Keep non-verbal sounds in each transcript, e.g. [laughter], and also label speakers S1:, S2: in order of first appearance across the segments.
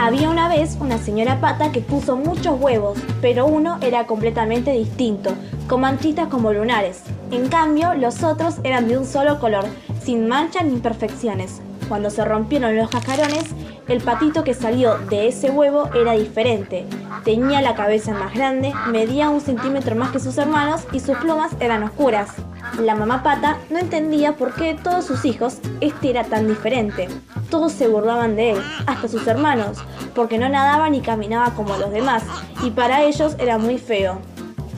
S1: Había una vez una señora pata que puso muchos huevos, pero uno era completamente distinto, con manchitas como lunares. En cambio, los otros eran de un solo color, sin manchas ni imperfecciones. Cuando se rompieron los cascarones, el patito que salió de ese huevo era diferente. Tenía la cabeza más grande, medía un centímetro más que sus hermanos y sus plumas eran oscuras. La mamá pata no entendía por qué todos sus hijos este era tan diferente. Todos se burlaban de él, hasta sus hermanos, porque no nadaba ni caminaba como los demás, y para ellos era muy feo.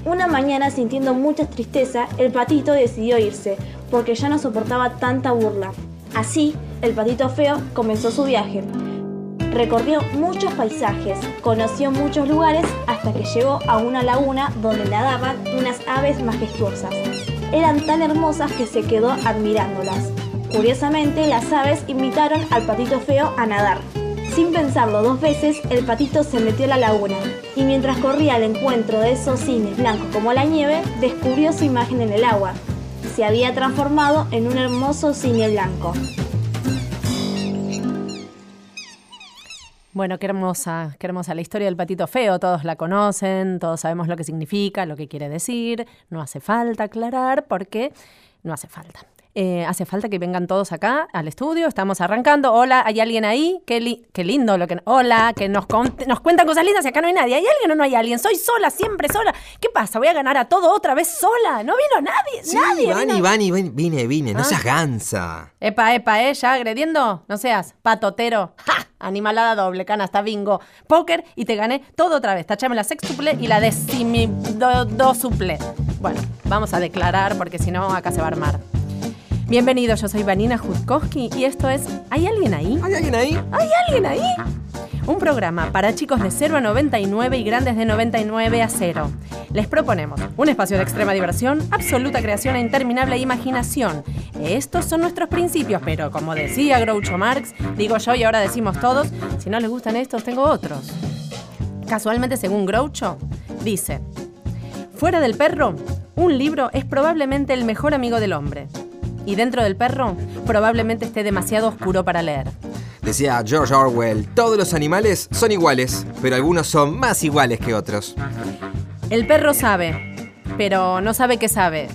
S1: Una mañana, sintiendo mucha tristeza, el patito decidió irse, porque ya no soportaba tanta burla. Así, el patito feo comenzó su viaje. Recorrió muchos paisajes, conoció muchos lugares hasta que llegó a una laguna donde nadaban unas aves majestuosas. Eran tan hermosas que se quedó admirándolas. Curiosamente, las aves invitaron al patito feo a nadar. Sin pensarlo dos veces, el patito se metió a la laguna y mientras corría al encuentro de esos cines blancos como la nieve, descubrió su imagen en el agua. Se había transformado en un hermoso cine blanco.
S2: Bueno, qué hermosa, qué hermosa la historia del patito feo, todos la conocen, todos sabemos lo que significa, lo que quiere decir, no hace falta aclarar porque no hace falta. Eh, hace falta que vengan todos acá al estudio. Estamos arrancando. Hola, ¿hay alguien ahí? Qué, qué lindo lo que. Hola, que nos, nos cuentan cosas lindas y acá no hay nadie. ¿Hay alguien o no hay alguien? Soy sola, siempre sola. ¿Qué pasa? ¿Voy a ganar a todo otra vez sola? ¿No vino nadie?
S3: Sí,
S2: nadie.
S3: Vani, Vani, Vani, vine, vine. No
S2: Ah.
S3: seas gansa.
S2: Epa, epa, ¿eh? ¿Ya agrediendo? No seas patotero. ¡Ja! Animalada doble, canasta, bingo, póker y te gané todo otra vez. Tachame la sextuple y la decimi do. Bueno, vamos a declarar porque si no acá se va a armar. Bienvenidos, yo soy Vanina Jutkowski y esto es ¿Hay alguien ahí?
S3: ¿Hay alguien ahí?
S2: ¿Hay alguien ahí? Un programa para chicos de 0 a 99 y grandes de 99 a 0. Les proponemos un espacio de extrema diversión, absoluta creación e interminable imaginación. Estos son nuestros principios, pero como decía Groucho Marx, digo yo y ahora decimos todos, si no les gustan estos, tengo otros. Casualmente, según Groucho, dice, fuera del perro, un libro es probablemente el mejor amigo del hombre. Y dentro del perro, probablemente esté demasiado oscuro para leer.
S3: Decía George Orwell, todos los animales son iguales, pero algunos son más iguales que otros.
S2: El perro sabe, pero no sabe qué sabe.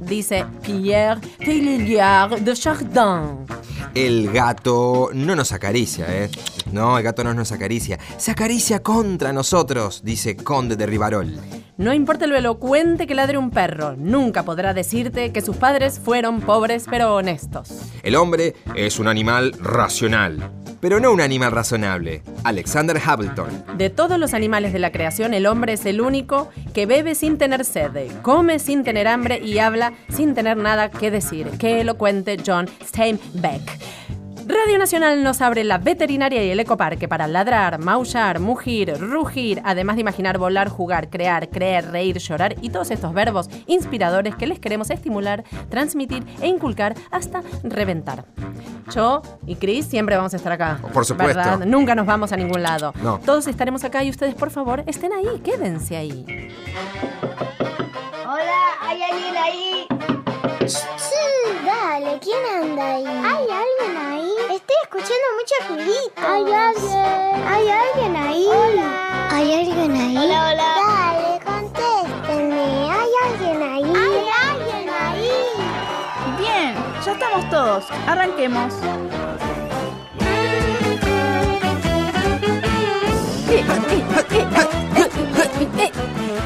S2: Dice Pierre Teilhard de Chardin.
S3: El gato no nos acaricia, ¿eh? No, el gato no nos acaricia. Se acaricia contra nosotros, dice Conde de Rivarol.
S2: No importa lo elocuente que ladre un perro, nunca podrá decirte que sus padres fueron pobres pero honestos.
S3: El hombre es un animal racional, pero no un animal razonable. Alexander Hamilton.
S2: De todos los animales de la creación, el hombre es el único que bebe sin tener sed, come sin tener hambre y habla sin tener nada que decir. Qué elocuente John Steinbeck. Radio Nacional nos abre la veterinaria y el ecoparque para ladrar, maullar, mugir, rugir, además de imaginar, volar, jugar, crear, creer, reír, llorar y todos estos verbos inspiradores que les queremos estimular, transmitir e inculcar hasta reventar. Yo y Chris siempre vamos a estar acá.
S3: Por supuesto.
S2: ¿verdad? Nunca nos vamos a ningún lado.
S3: No.
S2: Todos estaremos acá y ustedes, por favor, estén ahí, quédense ahí.
S4: Hola, ¿hay alguien ahí?
S5: Sí, dale, ¿quién anda ahí? ¿Hay alguien escuchando mucho ruidito. ¿Hay alguien? ¿Hay alguien ahí? Hola. ¿Hay alguien ahí?
S4: Hola, hola.
S5: Dale, contéstenme. ¿Hay alguien ahí? ¿Hay alguien ahí?
S6: Bien, ya estamos todos. Arranquemos.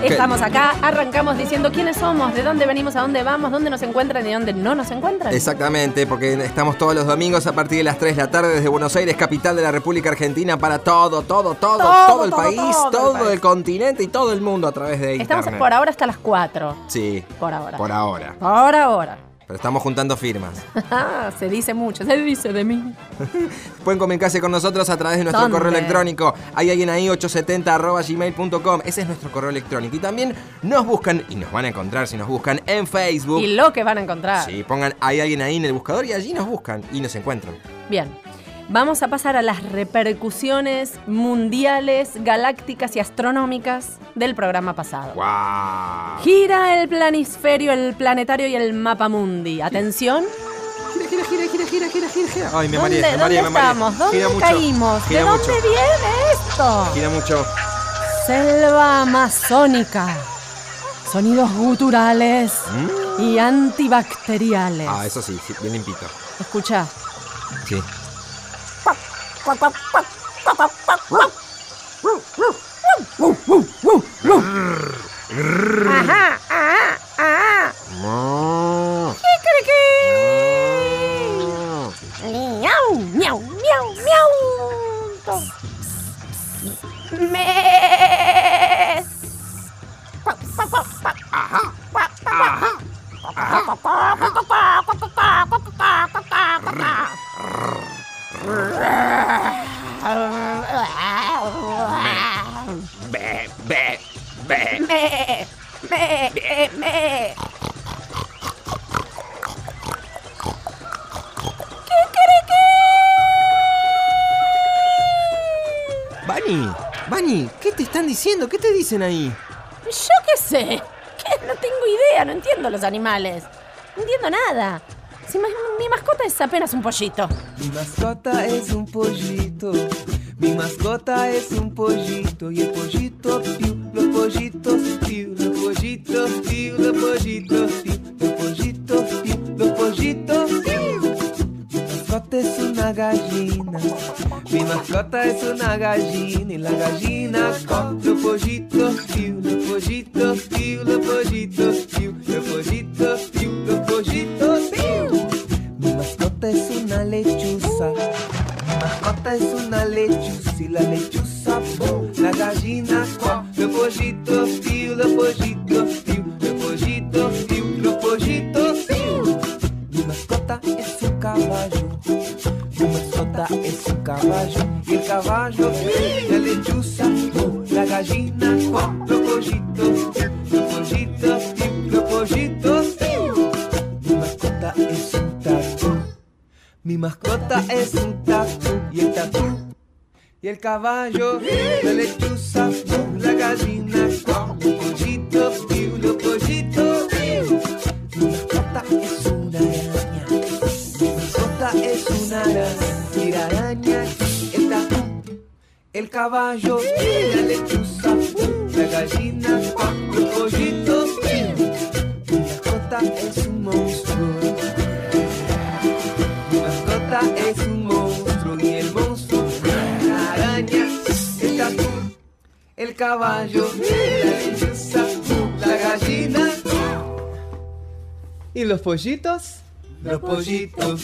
S2: Estamos acá, arrancamos diciendo quiénes somos, de dónde venimos, a dónde vamos, dónde nos encuentran y dónde no nos encuentran.
S3: Exactamente, porque estamos todos los domingos a partir de las 3 de la tarde desde Buenos Aires, capital de la República Argentina, para todo, todo, todo, todo,
S2: Todo,
S3: el
S2: todo,
S3: país,
S2: todo el
S3: todo,
S2: país.
S3: el continente y todo el mundo a través de
S2: Estamos
S3: internet.
S2: por ahora hasta las 4.
S3: Sí,
S2: Por ahora.
S3: por ahora.
S2: Por ahora.
S3: Pero estamos juntando firmas. [laughs]
S2: se dice mucho, se dice de mí. [laughs]
S3: Pueden comunicarse con nosotros a través de nuestro
S2: ¿Dónde?
S3: correo electrónico. Hay alguien ahí, 870 gmail.com. Ese es nuestro correo electrónico. Y también nos buscan, y nos van a encontrar si nos buscan en Facebook.
S2: Y lo que van a encontrar.
S3: Sí, pongan hay alguien ahí en el buscador y allí nos buscan y nos encuentran.
S2: Bien. Vamos a pasar a las repercusiones mundiales, galácticas y astronómicas del programa pasado.
S3: ¡Wow!
S2: Gira el planisferio, el planetario y el mapa mundi. Atención.
S3: Gira, gira, gira, gira, gira, gira, gira, gira. Ay, me
S2: ¿Dónde,
S3: mareé, me mareé,
S2: dónde
S3: me mareé.
S2: estamos? ¿Dónde
S3: Gira mucho,
S2: caímos?
S3: gira
S2: ¿De dónde
S3: mucho.
S2: viene Alberto.
S3: Gira mucho.
S2: Selva amazónica. Sonidos guturales y antibacteriales.
S3: Ah, eso sí, sí, bien limpito.
S2: Escucha.
S3: Sí.
S2: Ajá,
S3: dicen ahí?
S2: Yo qué sé. ¿Qué? No tengo idea, no entiendo los animales. No entiendo nada. Si ma- mi mascota es apenas un pollito.
S7: Mi mascota es un pollito. Mi mascota es un pollito. Y el pollito piu, los pollitos piu, mascota es una gallina y la gallina con los pollitos piu, los pollitos piu, los pollitos piu, los pollitos piu, los pollitos piu. Mi mascota es una lechuza. Mi mascota es una lechuza y la lechuza pum, la gallina cuá, los el caballo, la lechuza, los pollitos. Los pollitos,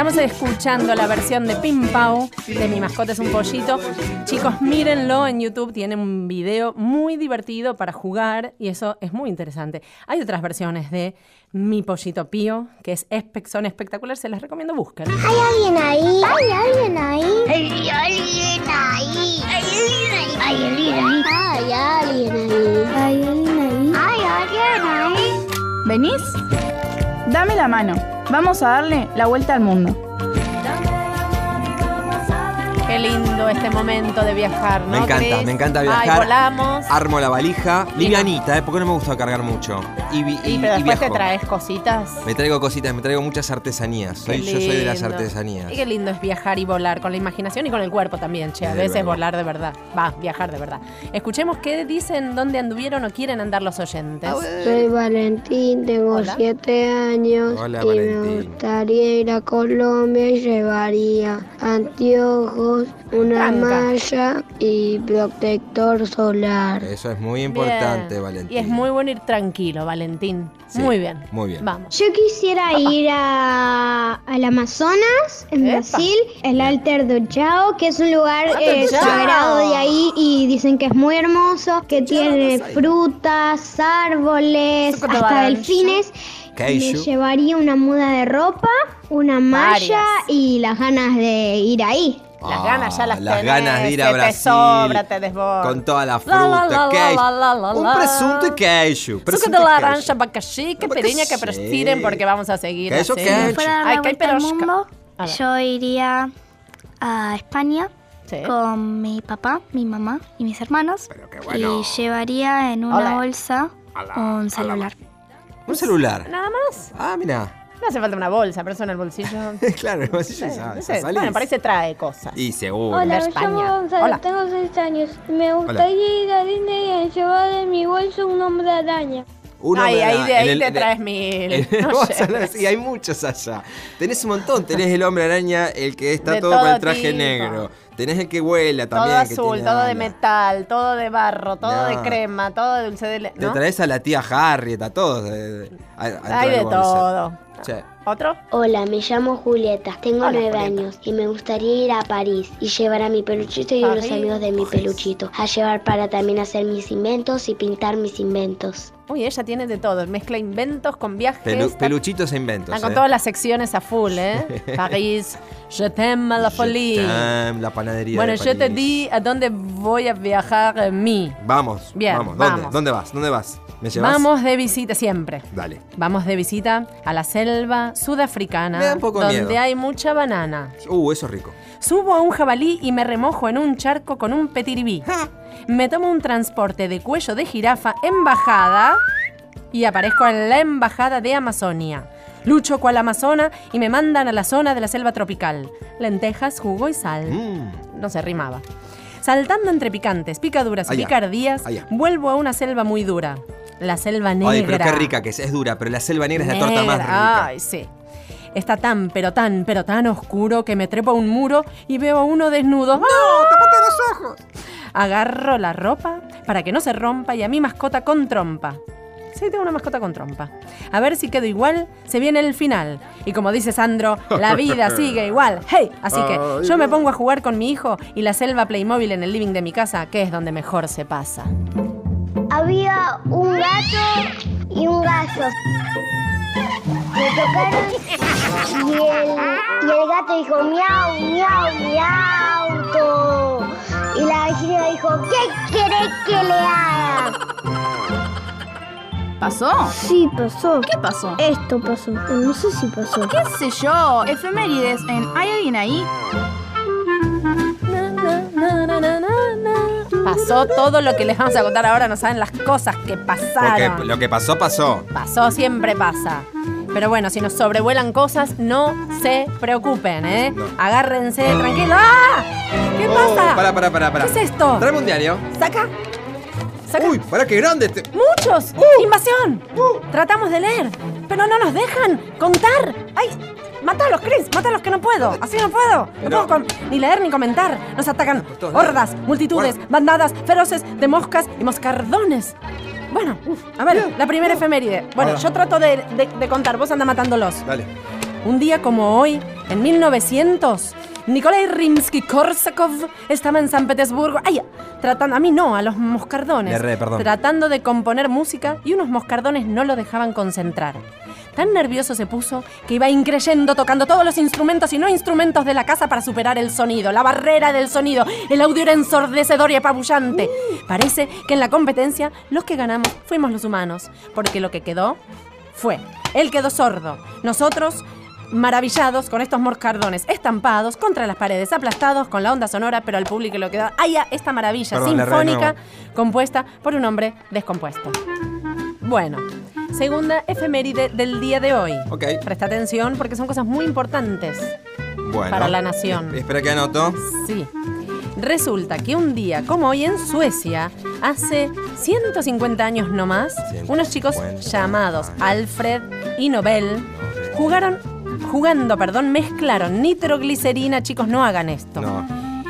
S2: Estamos escuchando la versión de Pim Pau de Mi mascota es un pollito. Chicos, mírenlo en YouTube, tiene un video muy divertido para jugar y eso es muy interesante. Hay otras versiones de Mi pollito pío que es espe- son espectaculares, se las recomiendo, busquen.
S5: ¿Hay alguien ahí? ¿Hay alguien ahí?
S4: Hay alguien ahí. Hay alguien ahí. Hay alguien ahí.
S5: ¿Hay alguien ahí? ¿Hay alguien ahí?
S4: Hay alguien ahí.
S6: ¿Venís? Dame la mano. Vamos a darle la vuelta al mundo.
S2: Qué lindo este momento de viajar, ¿no?
S3: Me encanta,
S2: Cris?
S3: me encanta
S2: Ay,
S3: viajar.
S2: volamos.
S3: Armo la valija. Livianita, ¿eh? Porque no me gusta cargar mucho. Y, vi-
S2: Y,
S3: y-
S2: pero
S3: y
S2: después te
S3: viajo.
S2: traes cositas.
S3: Me traigo cositas, me traigo muchas artesanías. Soy, yo soy de las
S2: lindo.
S3: artesanías.
S2: Y qué lindo es viajar y volar con la imaginación y con el cuerpo también, che. A
S3: Es
S2: veces
S3: verdad.
S2: volar de verdad. Va, viajar de verdad. Escuchemos qué dicen, dónde anduvieron o quieren andar los oyentes.
S5: Soy Valentín, tengo
S2: Hola.
S5: siete años
S3: Hola,
S5: y me gustaría ir a Colombia y llevaría anteojos, una
S2: Tranca.
S5: malla y protector solar.
S3: Eso es muy importante,
S2: Bien.
S3: Valentín.
S2: Y es muy bueno ir tranquilo, Valentín.
S3: Sí,
S2: muy bien.
S3: muy bien.
S2: Vamos.
S8: Yo quisiera ir a, al Amazonas, en
S2: Epa.
S8: Brasil, el Alter do Chao, que es un lugar eh, sagrado de ahí y dicen que es muy hermoso, que tiene frutas, árboles, hasta delfines. Me llevaría una muda de ropa, una malla
S2: Varias.
S8: y las ganas de ir ahí.
S2: Las
S3: Ah,
S2: ganas ya las
S3: las
S2: tenés,
S3: ganas de ir a Brasil.
S2: Te sobra, te desborda.
S3: Con toda la fruta,
S2: la, la,
S3: queijo.
S2: la, la, la,
S3: Un presunto y queijo.
S2: Suco
S3: presunto
S2: de
S3: queijo.
S2: abacaxi, que periña, que prestiren porque vamos a seguir
S9: a dar
S2: Ay, que hay
S9: vuelta al
S2: perosca.
S9: mundo, yo iría a España
S2: Sí.
S9: con mi papá, mi mamá y mis hermanos.
S3: Pero qué bueno.
S9: Y llevaría en una
S2: Hola.
S9: bolsa un celular.
S3: Un celular.
S2: Nada más.
S3: Ah, mira.
S2: No hace falta una bolsa, pero eso en el bolsillo. [laughs]
S3: claro, el bolsillo
S2: Sí,
S3: ya-
S2: no sé. Bueno, parece trae cosas.
S3: Y seguro.
S2: De
S5: Hola, me
S2: España.
S5: llamo Gonzalo,
S2: Hola.
S5: tengo 6 años. Me gustaría ir a Disney y llevar en mi bolso un hombre araña.
S3: Uno
S2: Ay,
S3: de
S2: ahí de ahí
S3: el-
S2: te
S3: de-
S2: traes mil.
S3: en-
S2: No
S3: a sí, hay muchos allá. Tenés un montón. Tenés el hombre araña, el que está
S2: De
S3: todo, con
S2: todo
S3: el traje
S2: tipo.
S3: negro. Tenés el que vuela
S2: Todo
S3: también. que
S2: azul,
S3: tiene
S2: todo de metal, todo de barro, todo de
S3: No.
S2: crema, todo de dulce de leche.
S3: Te
S2: ¿no?
S3: traes a la tía Harriet, a todos. eh, a- adentro
S2: Hay de
S3: bolso.
S2: Todo.
S3: Che.
S2: ¿Otro?
S5: Hola, me llamo Julieta, tengo
S2: Hola,
S5: nueve
S2: Julieta.
S5: años y me gustaría ir a París y llevar a mi peluchito y a los
S2: París.
S5: amigos de mi peluchito, a llevar para también hacer mis inventos y pintar mis inventos.
S2: Uy, ella tiene de todo. Mezcla inventos con viajes.
S3: Pelu-
S2: está-
S3: peluchitos e inventos.
S2: está con
S3: eh.
S2: todas las secciones a full, ¿eh? [laughs] París, je t'aime la folie.
S3: Tam, la panadería.
S2: Bueno,
S3: de
S2: yo te di a dónde voy a viajar eh, mí.
S3: Vamos.
S2: Bien,
S3: vamos. ¿Dónde?
S2: vamos.
S3: ¿Dónde vas? ¿Dónde vas? ¿Me llevas?
S2: Vamos de visita siempre.
S3: Dale.
S2: Vamos de visita a la selva sudafricana,
S3: un poco
S2: donde
S3: miedo.
S2: hay mucha banana.
S3: Uh, eso es rico.
S2: Subo a un jabalí y me remojo en un charco con un petiribí. Me tomo un transporte de cuello de jirafa en bajada y aparezco en la embajada de Amazonia. Lucho cual amazona y me mandan a la zona de la selva tropical. Lentejas, jugo y sal.
S3: Mm.
S2: No se rimaba. Saltando entre picantes, picaduras y picardías,
S3: Allá.
S2: vuelvo a una selva muy dura. La selva negra.
S3: Ay, pero qué rica que es. Es dura, pero la selva negra es la torta más rica.
S2: Ay, sí. Está tan, pero tan, pero tan oscuro que me trepo a un muro y veo a uno desnudo. ¡No!
S3: ¡Tápate los ojos!
S2: Agarro la ropa para que no se rompa y a mi mascota con trompa. Sí, tengo una mascota con trompa. A ver si quedo igual, se viene el final. Y como dice Sandro, la vida [laughs] sigue igual. ¡Hey! Así que
S3: Ay,
S2: yo me pongo a jugar con mi hijo y la selva Playmobil en el living de mi casa, que es donde mejor se pasa.
S5: Había un gato y un gato. Se tocaron y el, y el gato dijo miau, miau, miau. to". Y la gallina dijo, ¿qué querés que le haga?
S6: ¿Pasó?
S5: Sí, pasó.
S6: ¿Qué pasó?
S5: Esto pasó. No sé si pasó.
S6: ¿Qué sé yo? Efemérides en ¿Hay alguien ahí?
S2: Pasó todo lo que les vamos a contar ahora, no saben las cosas que pasaron.
S3: Porque lo que pasó, pasó.
S2: Pasó, siempre pasa. Pero bueno, si nos sobrevuelan cosas, no se preocupen, ¿eh?
S3: No.
S2: Agárrense, tranquilo. ¡Ah! ¿Qué
S3: Oh,
S2: pasa?
S3: Para, para, para, para.
S2: ¿Qué es esto?
S3: Tráeme un diario.
S2: Saca. Saca.
S3: Uy, para qué grande este.
S2: ¡Muchos! ¡Invasión! Tratamos de leer, pero no nos dejan contar. ¡Ay! ¡Mátalos, Chris! ¡Mátalos que no puedo! ¡Así no puedo! No
S3: Pero-
S2: puedo con- ni leer ni comentar. Nos atacan
S3: Por todos
S2: hordas, multitudes, bandadas feroces de moscas y moscardones. Bueno, a ver, la primera efeméride. Bueno,
S3: Ahora.
S2: yo trato de, de- de contar, vos anda matándolos.
S3: Dale.
S2: Un día como hoy, en 1900, Nikolai Rimsky-Korsakov estaba en San Petersburgo. ¡Ay! Tratando, a mí no, a los moscardones.
S3: Le erré, perdón.
S2: Tratando de componer música y unos moscardones no lo dejaban concentrar. Tan nervioso se puso que iba increyendo tocando todos los instrumentos y no instrumentos de la casa para superar el sonido, la barrera del sonido. El audio era ensordecedor y apabullante. Parece que en la competencia los que ganamos fuimos los humanos, porque lo que quedó fue, él quedó sordo. Nosotros, maravillados con estos moscardones estampados contra las paredes, aplastados con la onda sonora, pero al público lo quedó, ¡ay, ya! esta maravilla
S3: Perdón,
S2: sinfónica compuesta por un hombre descompuesto. Bueno, segunda efeméride del día de hoy.
S3: Ok.
S2: Presta atención porque son cosas muy importantes.
S3: Bueno.
S2: Para la nación.
S3: Es- Espera que anoto.
S2: Sí. Resulta que un día como hoy en Suecia, hace 150 años no más, unos chicos
S3: 150
S2: llamados. Alfred y Nobel jugaron, jugando, perdón, mezclaron nitroglicerina, chicos, no hagan esto.
S3: No.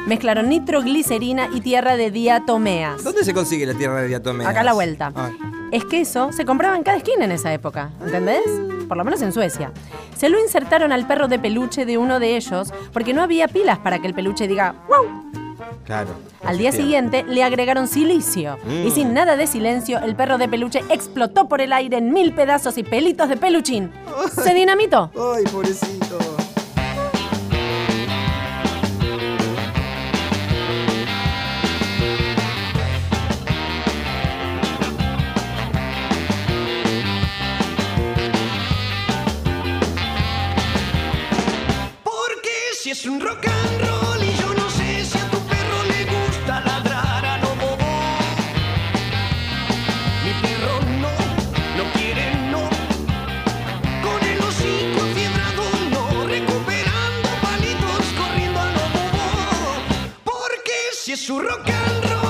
S2: Mezclaron nitroglicerina y tierra de diatomeas.
S3: ¿Dónde se consigue la tierra de diatomeas?
S2: Acá a la vuelta.
S3: Ah,
S2: Es que eso se compraba en cada esquina en esa época, ¿entendés? Por lo menos en Suecia. Se lo insertaron al perro de peluche de uno de ellos porque no había pilas para que el peluche diga ¡Wow!
S3: claro.
S2: Al día siguiente le agregaron silicio
S3: Mm.
S2: y sin nada de silencio el perro de peluche explotó por el aire en mil pedazos y pelitos de peluchín. Se dinamitó.
S3: Ay, pobrecito.
S7: es un rock and roll y yo no sé si a tu perro le gusta ladrar a lo bobo. Mi perro no, no quiere no.
S10: Con el hocico enfiebrado no, recuperando palitos corriendo a lo bobo. Porque si es un rock and roll.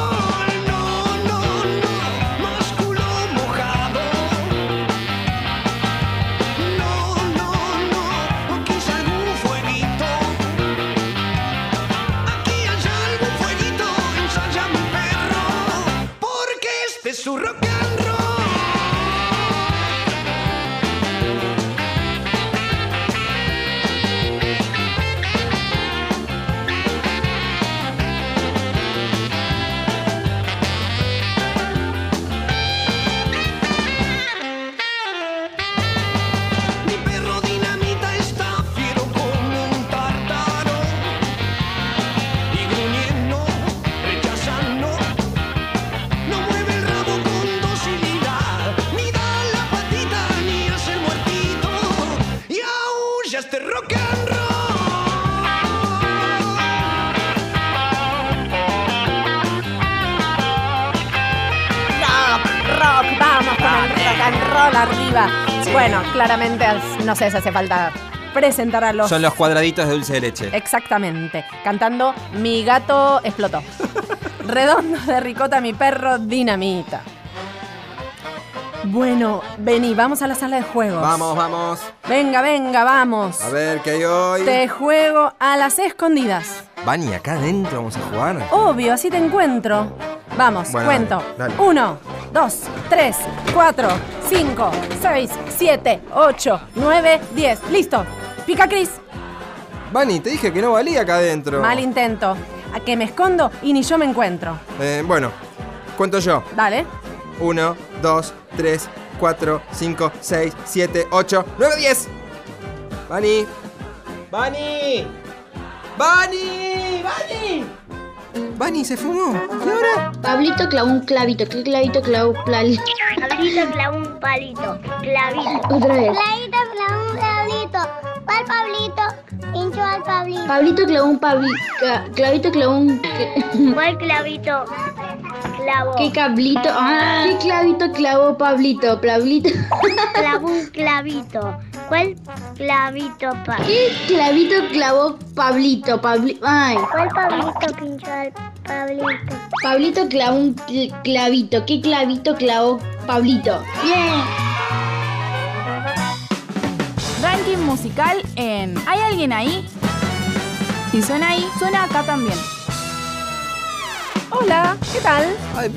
S2: Bueno, claramente, no sé si hace falta presentar a los...
S3: Son los cuadraditos de dulce de leche.
S2: Exactamente. Cantando Mi gato explotó. [laughs] Redondo de ricota, mi perro dinamita. Bueno, vení, vamos a la sala de juegos.
S3: Vamos, vamos.
S2: Venga, venga, vamos.
S3: A ver qué hay hoy.
S2: Te juego a las escondidas.
S3: Vani, acá adentro vamos a jugar.
S2: Obvio, así te encuentro. Vamos,
S3: Bueno,
S2: cuento.
S3: dale, dale.
S2: Uno, dos, tres, cuatro, cinco, seis, siete, ocho, nueve, diez. Listo. Pica Cris.
S3: Vani, te dije que no valía acá adentro.
S2: Mal intento. A que me escondo y ni yo me encuentro.
S3: Eh, bueno, cuento yo.
S2: Dale.
S3: 1, 2, 3, 4, 5, 6, 7, 8, 9, 10. Vani. Vani. Vani. Vani. Vani se fumó. ¿Y ahora?
S11: Pablito clavó un clavito. ¿Qué clavito clavó palito?
S5: Pablito clavó un palito. Clavito.
S11: Otra vez.
S5: Clavito clavó un clavito. ¿Cuál Pablito? Hinchó al Pablito.
S11: Pablito clavó un pabli... ca- Clavito clavó un... [laughs]
S5: ¿Cuál clavito? Clavó.
S11: ¿Qué cablito? Ah, ¿Qué clavito clavó Pablito? Pablito.
S5: Clavó un clavito. ¿Cuál clavito pa?
S11: ¿Qué clavito clavó Pablito? Pabli... Ay.
S5: ¿Cuál Pablito pinchó al Pablito?
S11: Pablito clavó un cl- clavito. ¿Qué clavito clavó Pablito? Bien.
S6: Ranking musical en ¿Hay alguien ahí? Si suena ahí, suena acá también.
S2: Hola, ¿qué tal?
S3: Ay,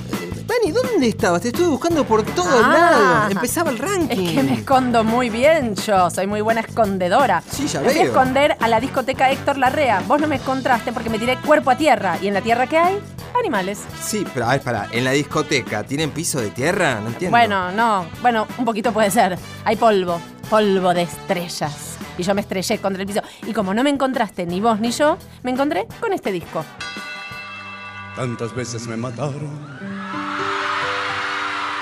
S3: Vani, ¿dónde estabas? Te estuve buscando por todos
S2: Ah.
S3: lados. Empezaba el ranking.
S2: Es que me escondo muy bien yo, soy muy buena escondedora.
S3: Sí, ya
S2: Me fui a
S3: veo.
S2: esconder a la discoteca Héctor Larrea. Vos no me encontraste porque me tiré cuerpo a tierra. ¿Y en la tierra qué hay? Animales.
S3: Sí, pero a ver, pará. ¿En la discoteca tienen piso de tierra? No entiendo.
S2: Bueno, no. Bueno, un poquito puede ser. Hay polvo. Polvo de estrellas. Y yo me estrellé contra el piso. Y como no me encontraste ni vos ni yo, me encontré con este disco.
S12: Tantas veces me mataron,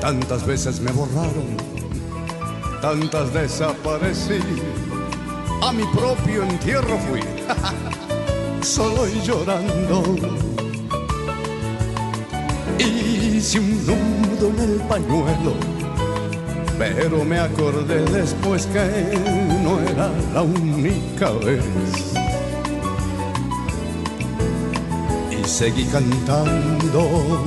S12: Tantas veces me borraron, tantas desaparecí, a mi propio entierro fui, [laughs] solo y llorando. Hice un nudo en el pañuelo, pero me acordé después que no era la única vez. y seguí cantando.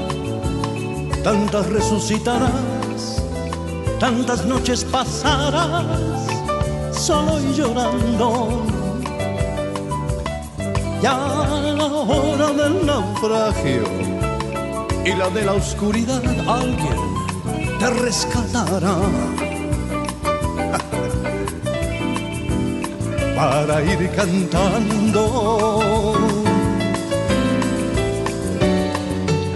S12: tantas resucitarás, tantas noches pasarás solo y llorando. Ya la hora del naufragio y la de la oscuridad alguien te rescatará. [laughs] Para ir cantando,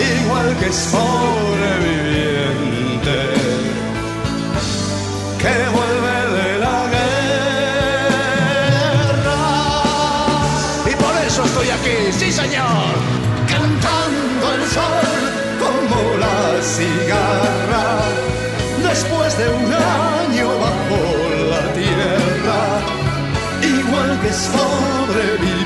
S12: igual que sobreviviente, que vuelve de la guerra. Y por eso estoy aquí, sí señor, cantando el sol como la cigarra, después de un año bajo la tierra, igual que sobreviviente,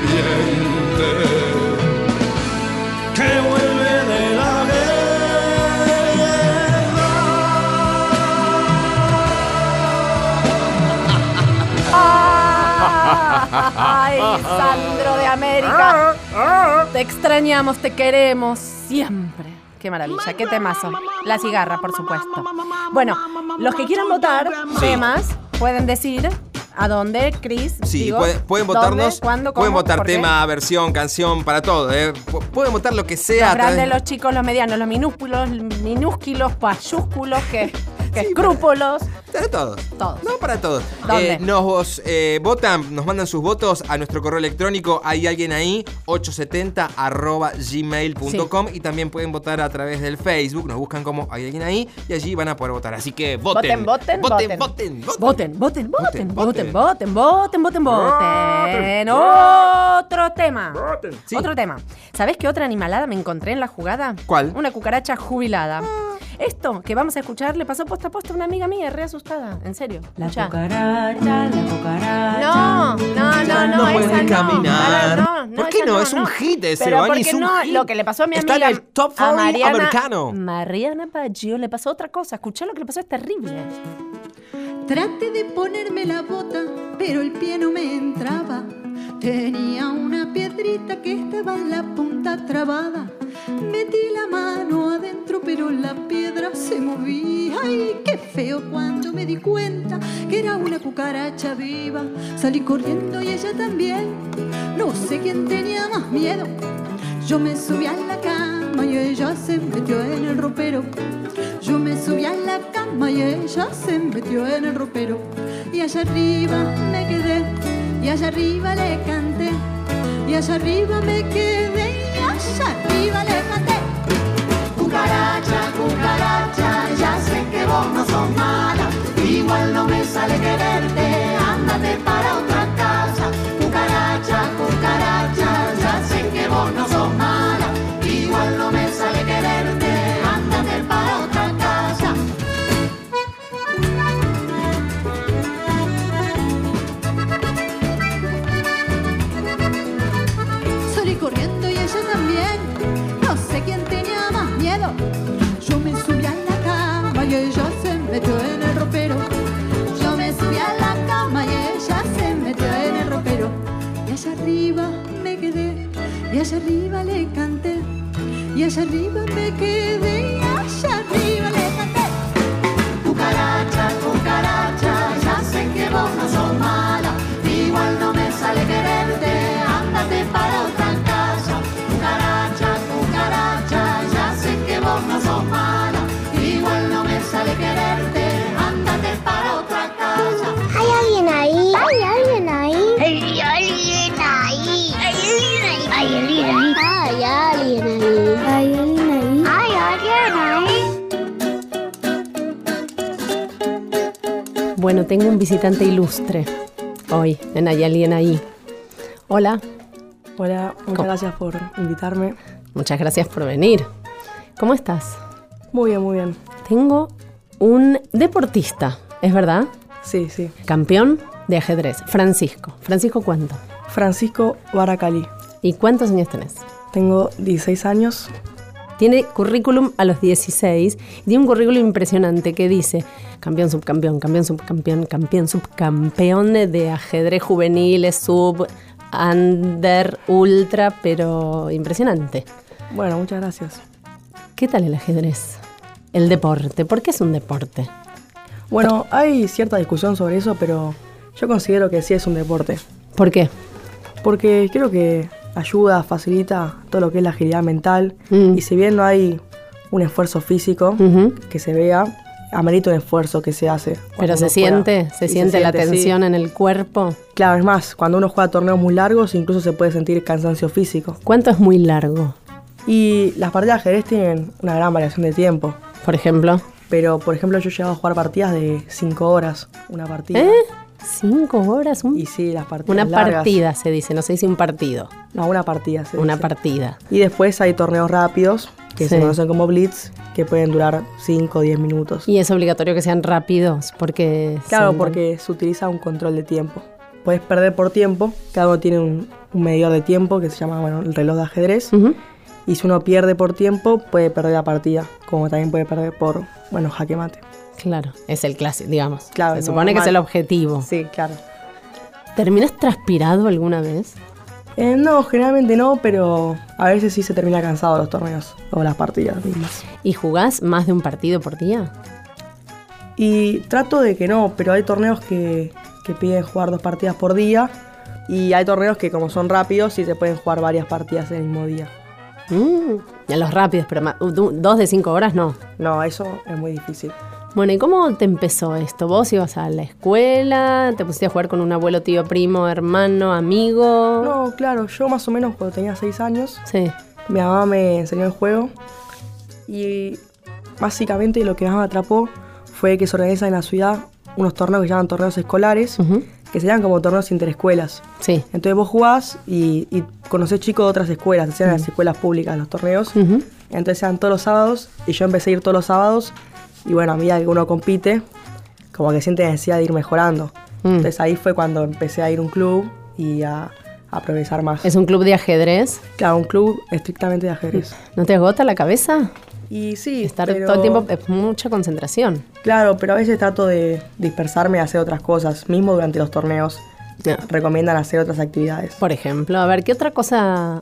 S2: Ay, Sandro de América. Te extrañamos, te queremos siempre. Qué maravilla, qué temazo. La cigarra, por supuesto. Bueno, los que quieran votar temas pueden decir a dónde, Cris.
S3: Sí,
S2: digo,
S3: puede- pueden votarnos.
S2: cuándo,
S3: pueden votar tema, versión, canción, para todo. ¿eh? Pu- Pueden votar lo que sea.
S2: Los grandes, los chicos, los medianos, los minúsculos, minúsculos, payúsculos, que, que escrúpulos.
S3: Para todos.
S2: Todos.
S3: No, para todos.
S2: ¿Dónde?
S3: Eh, nos eh, votan, nos mandan sus votos a nuestro correo electrónico. Hay alguien ahí, 870 arroba gmail.com. Y también pueden votar a través del Facebook. Nos buscan como hay alguien ahí y allí van a poder votar. Así que voten.
S2: Voten, voten,
S3: voten.
S2: voten.
S3: voten,
S2: Voten, voten, voten, voten,
S3: voten.
S2: voten, voten, voten, voten. Otro tema.
S3: Sí.
S2: Otro tema. ¿Sabés qué otra animalada me encontré en la jugada?
S3: ¿Cuál?
S2: Una cucaracha jubilada. Esto que vamos a escuchar le pasó posta posta una amiga mía, re asustada. En serio.
S13: La
S2: Escuchá.
S13: cucaracha, la cucaracha.
S2: No, no, no, no,
S3: no
S2: esa
S3: puede
S2: no.
S3: caminar.
S2: No, no,
S3: ¿Por qué
S2: esa
S3: no? Es un hit ese,
S2: Pero porque
S3: es un
S2: no,
S3: hit.
S2: lo que le pasó a mi
S3: Está en
S2: amiga
S3: el top
S2: a
S3: 40
S2: Mariana,
S3: americano.
S2: Mariana Baggio le pasó otra cosa. Escuchá lo que le pasó, es terrible.
S13: Traté de ponerme la bota, pero el pie no me entraba. Tenía una piedrita que estaba en la punta trabada. Metí la mano adentro, pero la piedra se movía. ¡Ay, qué feo cuando me di cuenta que era una cucaracha viva! Salí corriendo y ella también. No sé quién tenía más miedo. Yo me subí a la cama y ella se metió en el ropero. Yo me subí a la cama y ella se metió en el ropero. Y allá arriba me quedé, y allá arriba le canté, y allá arriba me quedé, y allá arriba le canté.
S14: Cucaracha, cucaracha, ya sé que vos no sos mala, igual no me sale quererte,
S13: Y allá arriba me quedé, allá arriba le canté.
S14: Cucaracha, cucaracha, ya sé que vos no sos mala, igual no me sale quererte, ándate para otra casa. Cucaracha, cucaracha, ya sé que vos no sos mala, igual no me sale quererte,
S2: Bueno, tengo un visitante ilustre hoy en Hay alguien ahí. Hola,
S15: Hola, muchas
S2: ¿Cómo?
S15: gracias por invitarme.
S2: muchas gracias por venir. ¿Cómo estás?
S15: Muy bien, muy bien.
S2: Tengo un deportista, ¿es verdad?
S15: Sí, sí.
S2: Campeón de ajedrez, Francisco. Francisco, ¿cuánto?
S15: Francisco Baracali.
S2: ¿Y cuántos años tenés?
S15: Tengo 16 años.
S2: Tiene currículum a los 16 y tiene un currículum impresionante que dice campeón, subcampeón, campeón, subcampeón, campeón, subcampeón de ajedrez juveniles, sub, under, ultra, pero impresionante.
S15: Bueno, muchas gracias.
S2: ¿Qué tal el ajedrez? El deporte, ¿por qué es un deporte?
S15: Bueno, hay cierta discusión sobre eso, pero yo considero que sí es un deporte.
S2: ¿Por qué?
S15: Porque creo que ayuda, facilita todo lo que es la agilidad mental.
S2: Mm.
S15: Y si bien no hay un esfuerzo físico que se vea, amerita un esfuerzo que se hace.
S2: Pero se siente, se siente la
S15: sí.
S2: tensión en el cuerpo.
S15: Claro, es más, cuando uno juega torneos muy largos, incluso se puede sentir cansancio físico.
S2: ¿Cuánto es muy largo?
S15: Y las partidas de ajedrez tienen una gran variación de tiempo.
S2: Por ejemplo.
S15: Pero, por ejemplo, yo he llegado a jugar partidas de 5 horas, una partida.
S2: ¿Eh? ¿Cinco horas? Un-
S15: Y sí, las partidas
S2: Una
S15: largas.
S2: partida se dice, no se dice un partido.
S15: No, una partida. se
S2: Una
S15: dice.
S2: partida.
S15: Y después hay torneos rápidos, que se conocen como blitz, que pueden durar 5 o 10 minutos.
S2: Y es obligatorio que sean rápidos porque...
S15: Claro,
S2: son-
S15: porque se utiliza un control de tiempo. Puedes perder por tiempo, cada uno tiene un, un medidor de tiempo que se llama bueno, el reloj de ajedrez. Y si uno pierde por tiempo, puede perder la partida, como también puede perder por, bueno, jaque mate.
S2: Claro, es el clásico, digamos.
S15: Claro,
S2: Se supone que es el objetivo.
S15: Sí, claro.
S2: ¿Terminas transpirado alguna vez?
S15: Eh, no, generalmente no, pero a veces sí se termina cansado los torneos o las partidas mismas.
S2: ¿Y jugás más de un partido por día?
S15: Y trato de que no, pero hay torneos que, que piden jugar dos partidas por día y hay torneos que como son rápidos sí se pueden jugar varias partidas en el mismo día.
S2: Mm, a los rápidos, pero dos de cinco horas no.
S15: No, eso es muy difícil.
S2: Bueno, ¿y cómo te empezó esto? ¿Vos ibas a la escuela? ¿Te pusiste a jugar con un abuelo, tío, primo, hermano, amigo?
S15: No, claro, yo más o menos cuando tenía 6 años,
S2: Sí.
S15: mi mamá me enseñó el juego y básicamente lo que más me atrapó fue que se organizan en la ciudad unos torneos que se llaman torneos escolares, que serían como torneos interescuelas.
S2: Sí.
S15: Entonces vos jugás y, y conocés chicos de otras escuelas, hacían en las escuelas públicas los torneos. Entonces eran todos los sábados y yo empecé a ir todos los sábados y bueno, a medida que uno compite, como que siente necesidad de ir mejorando.
S2: Mm.
S15: Entonces ahí fue cuando empecé a ir a un club y a, a progresar más.
S2: ¿Es un club de ajedrez?
S15: Claro, un club estrictamente de ajedrez.
S2: ¿No te agota la cabeza?
S15: Y sí,
S2: Estar
S15: pero-
S2: todo el tiempo es mucha concentración.
S15: Claro, pero a veces trato de dispersarme y hacer otras cosas, mismo durante los torneos. Recomiendan hacer otras actividades.
S2: Por ejemplo, a ver, ¿qué otra cosa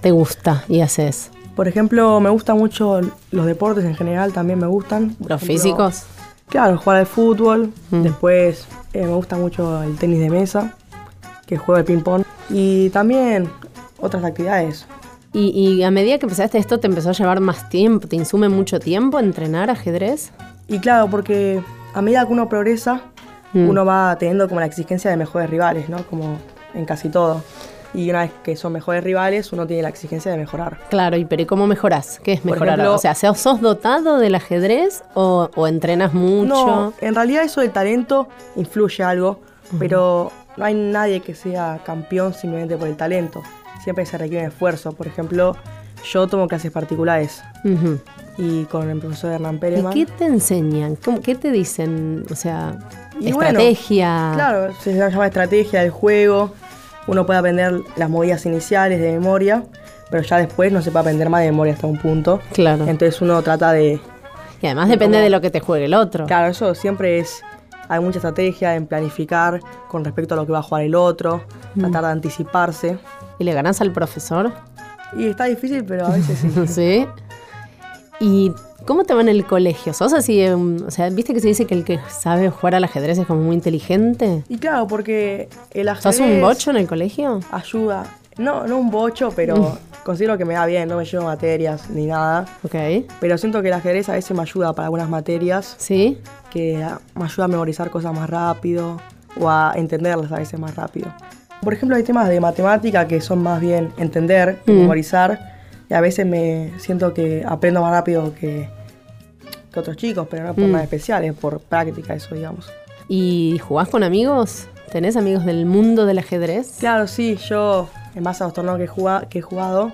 S2: te gusta y haces?
S15: Por ejemplo, me gustan mucho los deportes en general, también me gustan. Por
S2: ¿Los
S15: ejemplo,
S2: físicos?
S15: Claro, jugar al fútbol.
S2: Mm.
S15: Después eh, me gusta mucho el tenis de mesa, que juego el ping-pong. Y también otras actividades.
S2: Y, y a medida que empezaste esto, ¿te empezó a llevar más tiempo? ¿Te insume mucho tiempo entrenar ajedrez?
S15: Y claro, porque a medida que uno progresa,
S2: Mm.
S15: uno va teniendo como la exigencia de mejores rivales, ¿no? Como en casi todo. Y una vez que son mejores rivales, uno tiene la exigencia de mejorar.
S2: Claro, y pero ¿y cómo mejorás? ¿Qué es mejorar?
S15: ejemplo-
S2: o sea, ¿sos dotado del ajedrez o, o entrenas mucho?
S15: No, en realidad eso del talento influye algo, pero no hay nadie que sea campeón simplemente por el talento. Siempre se requiere un esfuerzo. Por ejemplo, yo tomo clases particulares y con el profesor Hernán
S2: ¿Y
S15: Perelman.
S2: qué te enseñan? ¿Cómo- ¿Qué te dicen? O sea,
S15: Y bueno,
S2: estrategia.
S15: claro, se llama estrategia del juego. Uno puede aprender las movidas iniciales de memoria, pero ya después no se puede aprender más de memoria hasta un punto.
S2: Claro.
S15: Entonces uno trata de...
S2: Y además depende de lo que te juegue el otro.
S15: Claro, eso siempre es... Hay mucha estrategia en planificar con respecto a lo que va a jugar el otro,
S2: Mm.
S15: tratar de anticiparse.
S2: ¿Y le ganás al profesor?
S15: Y está difícil, pero a veces sí. [laughs]
S2: sí. ¿Y cómo te va en el colegio? ¿Sos así? um, o sea, ¿viste que se dice que el que sabe jugar al ajedrez es como muy inteligente?
S15: Y claro, porque el ajedrez...
S2: ¿Sos un bocho en el colegio?
S15: Ayuda. No, no un bocho, pero considero que me va bien, no me llevo materias ni nada.
S2: Ok.
S15: Pero siento que el ajedrez a veces me ayuda para algunas materias.
S2: Sí.
S15: Que me ayuda a memorizar cosas más rápido o a entenderlas a veces más rápido. Por ejemplo, hay temas de matemática que son más bien entender
S2: Mm.
S15: memorizar. Y a veces me siento que aprendo más rápido que, que otros chicos, pero no por
S2: Mm.
S15: nada especial, es por práctica eso, digamos.
S2: ¿Y jugás con amigos? ¿Tenés amigos del mundo del ajedrez?
S15: Claro, sí, yo en base a los torneos que he jugado, que he, jugado,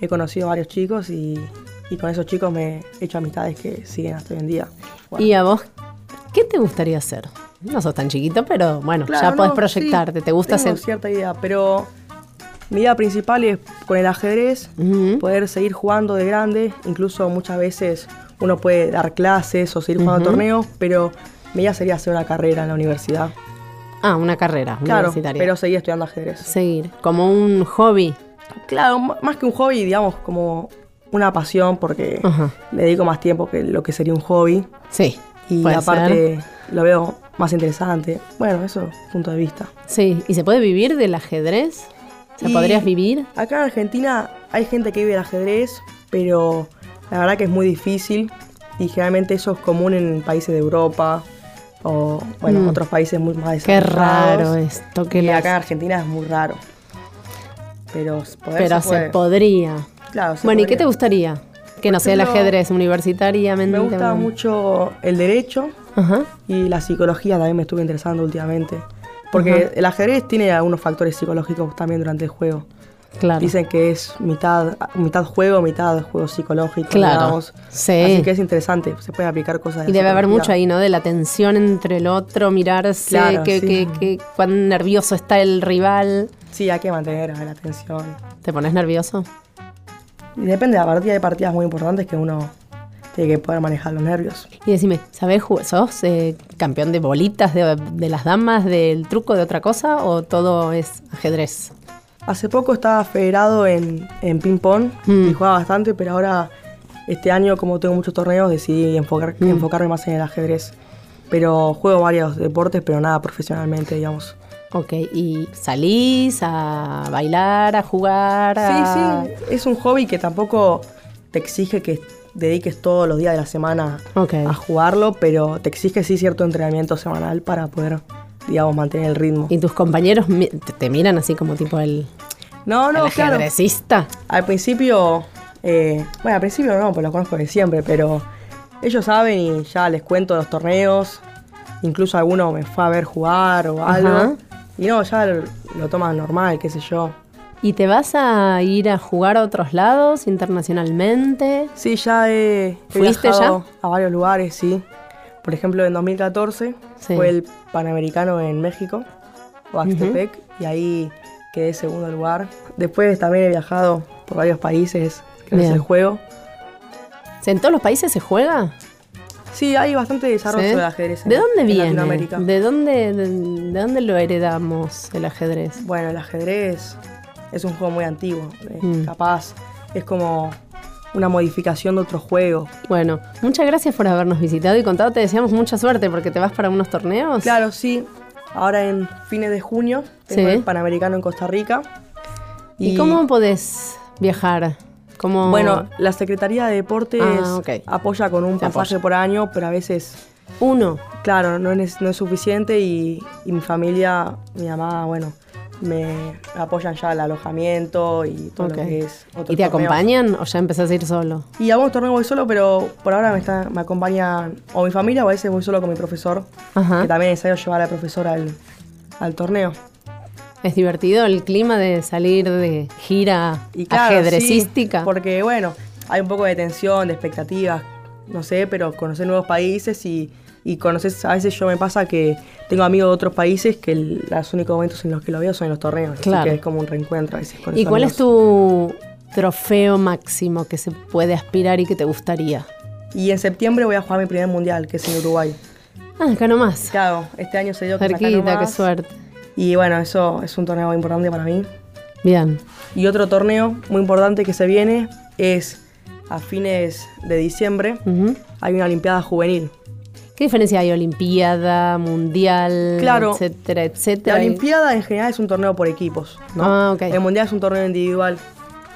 S15: he conocido a varios chicos y, y con esos chicos me he hecho amistades que siguen hasta hoy en día. Bueno.
S2: ¿Y a vos qué te gustaría hacer? No sos tan chiquito, pero bueno,
S15: Claro,
S2: ya podés
S15: no,
S2: proyectarte.
S15: sí,
S2: ¿Te gusta
S15: tengo
S2: hacer?
S15: cierta idea, pero Mi idea principal es con el ajedrez poder seguir jugando de grande, incluso muchas veces uno puede dar clases o seguir jugando
S2: Ujú.
S15: torneos, pero mi idea sería hacer una carrera en la universidad.
S2: Ah, una carrera
S15: Claro,
S2: universitaria.
S15: pero seguir estudiando ajedrez.
S2: Seguir, como un hobby.
S15: Claro, más que un hobby, digamos, como una pasión, porque le dedico más tiempo que lo que sería un hobby.
S2: Sí.
S15: Y aparte lo veo más interesante. Bueno, eso, punto de vista.
S2: Sí, ¿y se puede vivir del ajedrez? ¿Se podrías vivir?
S15: Acá en Argentina hay gente que vive el ajedrez, pero la verdad que es muy difícil y generalmente eso es común en países de Europa o, bueno,
S2: Mm.
S15: otros países muy más
S2: Qué
S15: desarrollados.
S2: raro esto, que
S15: y
S2: las-
S15: acá en Argentina es muy raro. Pero, poder
S2: Pero
S15: se
S2: se,
S15: puede.
S2: podría.
S15: Claro, se
S2: bueno, ¿y
S15: podría.
S2: qué te gustaría? Que no sea el ajedrez universitariamente.
S15: Me gusta mucho el derecho
S2: Ajá.
S15: y la psicología también me estuve interesando últimamente. Porque
S2: Ajá.
S15: el ajedrez tiene algunos factores psicológicos también durante el juego.
S2: Claro.
S15: Dicen que es mitad, mitad juego, mitad juego psicológico.
S2: Claro,
S15: digamos.
S2: sí.
S15: Así que es interesante, se puede aplicar cosas de
S2: Y debe haber mucho ahí, ¿no? De la tensión entre el otro, mirarse,
S15: Claro,
S2: que,
S15: sí.
S2: que, que- cuán nervioso está el rival.
S15: Sí, hay que mantener la atención.
S2: ¿Te pones nervioso?
S15: Y depende de la partida, hay partidas muy importantes que uno tiene que poder manejar los nervios.
S2: Y decime, ¿sabés? ¿Sos eh, campeón de bolitas, de, de las damas, del truco, de otra cosa? ¿O todo es ajedrez?
S15: Hace poco estaba federado en, en ping-pong
S2: Mm.
S15: y jugaba bastante, pero ahora, este año, como tengo muchos torneos, decidí enfocar,
S2: Mm.
S15: enfocarme más en el ajedrez. Pero juego varios deportes, pero nada profesionalmente, digamos.
S2: Ok, ¿y salís a bailar, a jugar?
S15: Sí,
S2: a-
S15: sí, es un hobby que tampoco te exige que dediques todos los días de la semana a jugarlo, pero te exige sí cierto entrenamiento semanal para poder, digamos, mantener el ritmo.
S2: ¿Y tus compañeros te, miran así como tipo el,
S15: No, no,
S2: el
S15: claro. Al principio, eh, bueno, al principio no, pues los conozco de siempre, pero ellos saben y ya les cuento los torneos. Incluso alguno me fue a ver jugar o algo.
S2: Ajá.
S15: Y no, ya lo, lo toman normal, qué sé yo.
S2: ¿Y te vas a ir a jugar a otros lados internacionalmente?
S15: Sí, ya he, he
S2: ¿Fuiste
S15: viajado a varios lugares, sí. Por ejemplo, en 2014
S2: Sí.
S15: fue el Panamericano en México, Oaxtepec, y ahí quedé segundo lugar. Después también he viajado por varios países gracias al juego.
S2: ¿En todos los países se juega?
S15: Sí, hay bastante desarrollo
S2: ¿Sí?
S15: del ajedrez. en-
S2: ¿De dónde
S15: en
S2: viene? ¿De dónde, de, de dónde lo heredamos el ajedrez?
S15: Bueno, el ajedrez es un juego muy antiguo. eh,
S2: Mm.
S15: Capaz es como una modificación de otro juego.
S2: Bueno, muchas gracias por habernos visitado y contado. Te deseamos mucha suerte porque te vas para unos torneos.
S15: Claro, sí. Ahora en fines de junio tengo
S2: Sí.
S15: el Panamericano en Costa Rica.
S2: ¿Y, cómo podés viajar? ¿Cómo...
S15: Bueno, la Secretaría de Deportes
S2: Ah,
S15: apoya con un
S2: Te
S15: pasaje
S2: apoya.
S15: por año, pero a veces,
S2: uno.
S15: claro, no es, no es suficiente y, y mi familia, mi mamá, bueno, me apoyan ya el alojamiento y todo lo que es. otros
S2: ¿Y te acompañan o ya empezás a ir solo?
S15: Y a algunos torneos voy solo, pero por ahora me, está, me acompañan o mi familia o a veces voy solo con mi profesor,
S2: Ajá.
S15: que también necesario llevar al profesor al, al torneo.
S2: ¿Es divertido el clima de salir de gira
S15: Y claro,
S2: ajedrecística?
S15: sí, porque bueno, hay un poco de tensión, de expectativas, no sé, pero conocer nuevos países y, y conocer, a veces yo me pasa que tengo amigos de otros países que el- los únicos momentos en los que lo veo son en los torneos,
S2: Claro.
S15: así que es como un reencuentro a veces con
S2: ¿Y cuál
S15: amigos.
S2: es tu trofeo máximo que se puede aspirar y que te gustaría?
S15: Y en septiembre voy a jugar mi primer mundial, que es en Uruguay.
S2: Ah, acá nomás.
S15: Claro, este año se dio que es acá
S2: Cerquita, qué
S15: nomás.
S2: suerte.
S15: Y bueno, eso es un torneo muy importante para mí.
S2: Bien.
S15: Y otro torneo muy importante que se viene es a fines de diciembre.
S2: Ujú.
S15: Hay una Olimpiada Juvenil.
S2: ¿Qué diferencia hay? Olimpiada, mundial,
S15: Claro.
S2: etcétera,
S15: La
S2: etcétera.
S15: Olimpiada en general es un torneo por equipos, ¿no?
S2: Ah, ok.
S15: El Mundial es un torneo individual.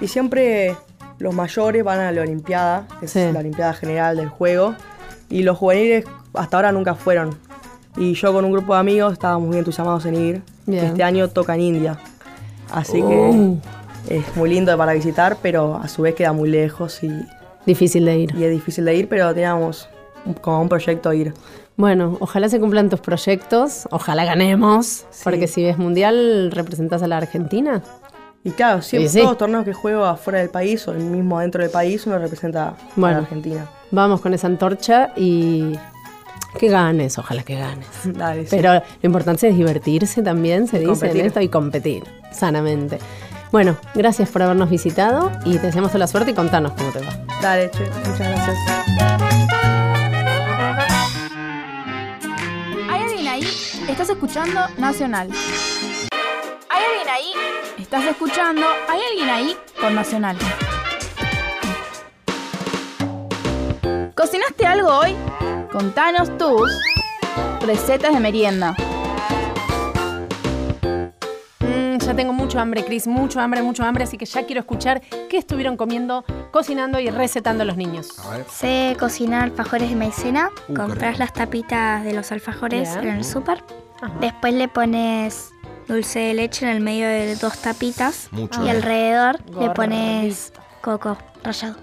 S15: Y siempre los mayores van a la Olimpiada, que
S2: Sí.
S15: es la Olimpiada General del juego. Y los juveniles hasta ahora nunca fueron. Y yo con un grupo de amigos estábamos muy entusiasmados en ir.
S2: Bien.
S15: Este año toca en India. Así
S2: Oh.
S15: que es muy lindo para visitar, pero a su vez queda muy lejos y,
S2: Difícil de ir.
S15: y es difícil de ir, pero teníamos como un proyecto ir.
S2: Bueno, ojalá se cumplan tus proyectos, ojalá ganemos, porque si ves mundial representas a la Argentina.
S15: Y claro, siempre
S2: sí.
S15: todos los torneos que juego afuera del país o el mismo dentro del país uno representa a
S2: Bueno.
S15: la Argentina.
S2: Vamos con esa antorcha y que ganes, ojalá que ganes. [laughs]
S15: Dale.
S2: Pero lo importante es divertirse también, se
S15: Y
S2: dice en
S15: competir.
S2: esto, y competir sanamente. Bueno, gracias por habernos visitado y te deseamos toda la suerte y contanos cómo te va.
S15: Dale, che, muchas gracias.
S6: Estás escuchando Nacional. ¿Hay alguien ahí? Estás escuchando ¿Hay alguien ahí? Con Nacional. ¿Cocinaste algo hoy? Contanos tus recetas de merienda.
S2: Mm, ya tengo mucho hambre, Cris, mucho hambre, mucho hambre, así que ya quiero escuchar qué estuvieron comiendo, cocinando y recetando los niños.
S9: Sé cocinar alfajores de maicena.
S2: Uh, qué
S9: compras
S2: rico.
S9: las tapitas de los alfajores
S2: Bien.
S9: en el súper. Después le pones dulce de leche en el medio de dos tapitas.
S3: Mucho.
S9: Y alrededor le pones coco rallado.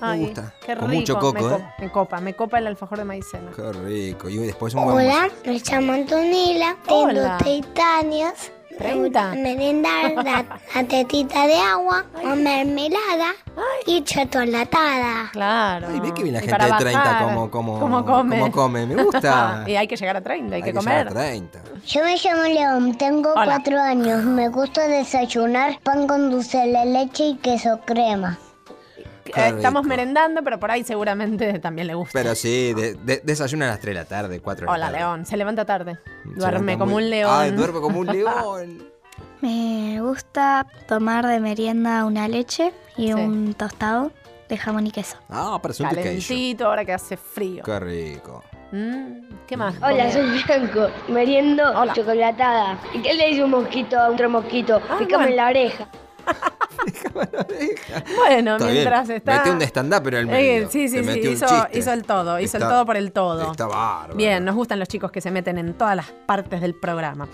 S2: Ay,
S3: gusta.
S2: Qué
S3: Con
S2: rico.
S3: mucho coco,
S2: me, co-
S3: ¿eh?
S2: me copa, me copa el alfajor de maicena.
S3: Qué rico. Y después un buen
S5: Hola, me llamo Antonella, tengo
S2: Hola.
S5: 30 años.
S2: 30.
S5: Merendar la, [laughs] la tetita de agua con mermelada y chocolatada.
S2: Claro.
S3: Ay, ve que bien la
S2: Y
S3: gente de 30
S2: bajar,
S3: como, como,
S2: ¿Cómo come?
S3: como come. Me [laughs] gusta.
S2: y hay que llegar a 30, hay, que,
S3: Hay
S2: comer.
S3: llegar a 30.
S5: Yo me llamo León, tengo
S2: Hola.
S5: cuatro años. Me gusta desayunar pan con dulce de leche y queso crema.
S2: Eh, estamos merendando, pero por ahí seguramente también le gusta.
S3: Pero sí, de- de- desayuna a las 3 de la tarde, 4 de la
S2: Hola,
S3: tarde.
S2: León. Se levanta tarde.
S3: Se
S2: Duerme
S3: levanta
S2: como
S3: muy-
S2: un león.
S3: Ay, duerme como un [laughs] león.
S9: Me gusta tomar de merienda una leche y un tostado de jamón y queso.
S3: Ah, parece un.
S2: Calentito, ahora que hace frío.
S3: Qué rico.
S2: Mm, ¿Qué más?
S16: Hola, soy Franco. Meriendo chocolatada. ¿Y qué le dice un mosquito a otro mosquito?
S2: Bueno.
S16: en la oreja.
S2: Bueno,
S3: Está
S2: mientras
S3: bien.
S2: está.
S3: Mete un stand-up, pero el
S2: Eh,
S3: medio.
S2: sí, sí, sí.
S3: un
S2: Hizo, el todo. Hizo
S3: Está-
S2: el todo por el todo.
S3: Está bárbaro.
S2: Bien, nos gustan los chicos que se meten en todas las partes del programa.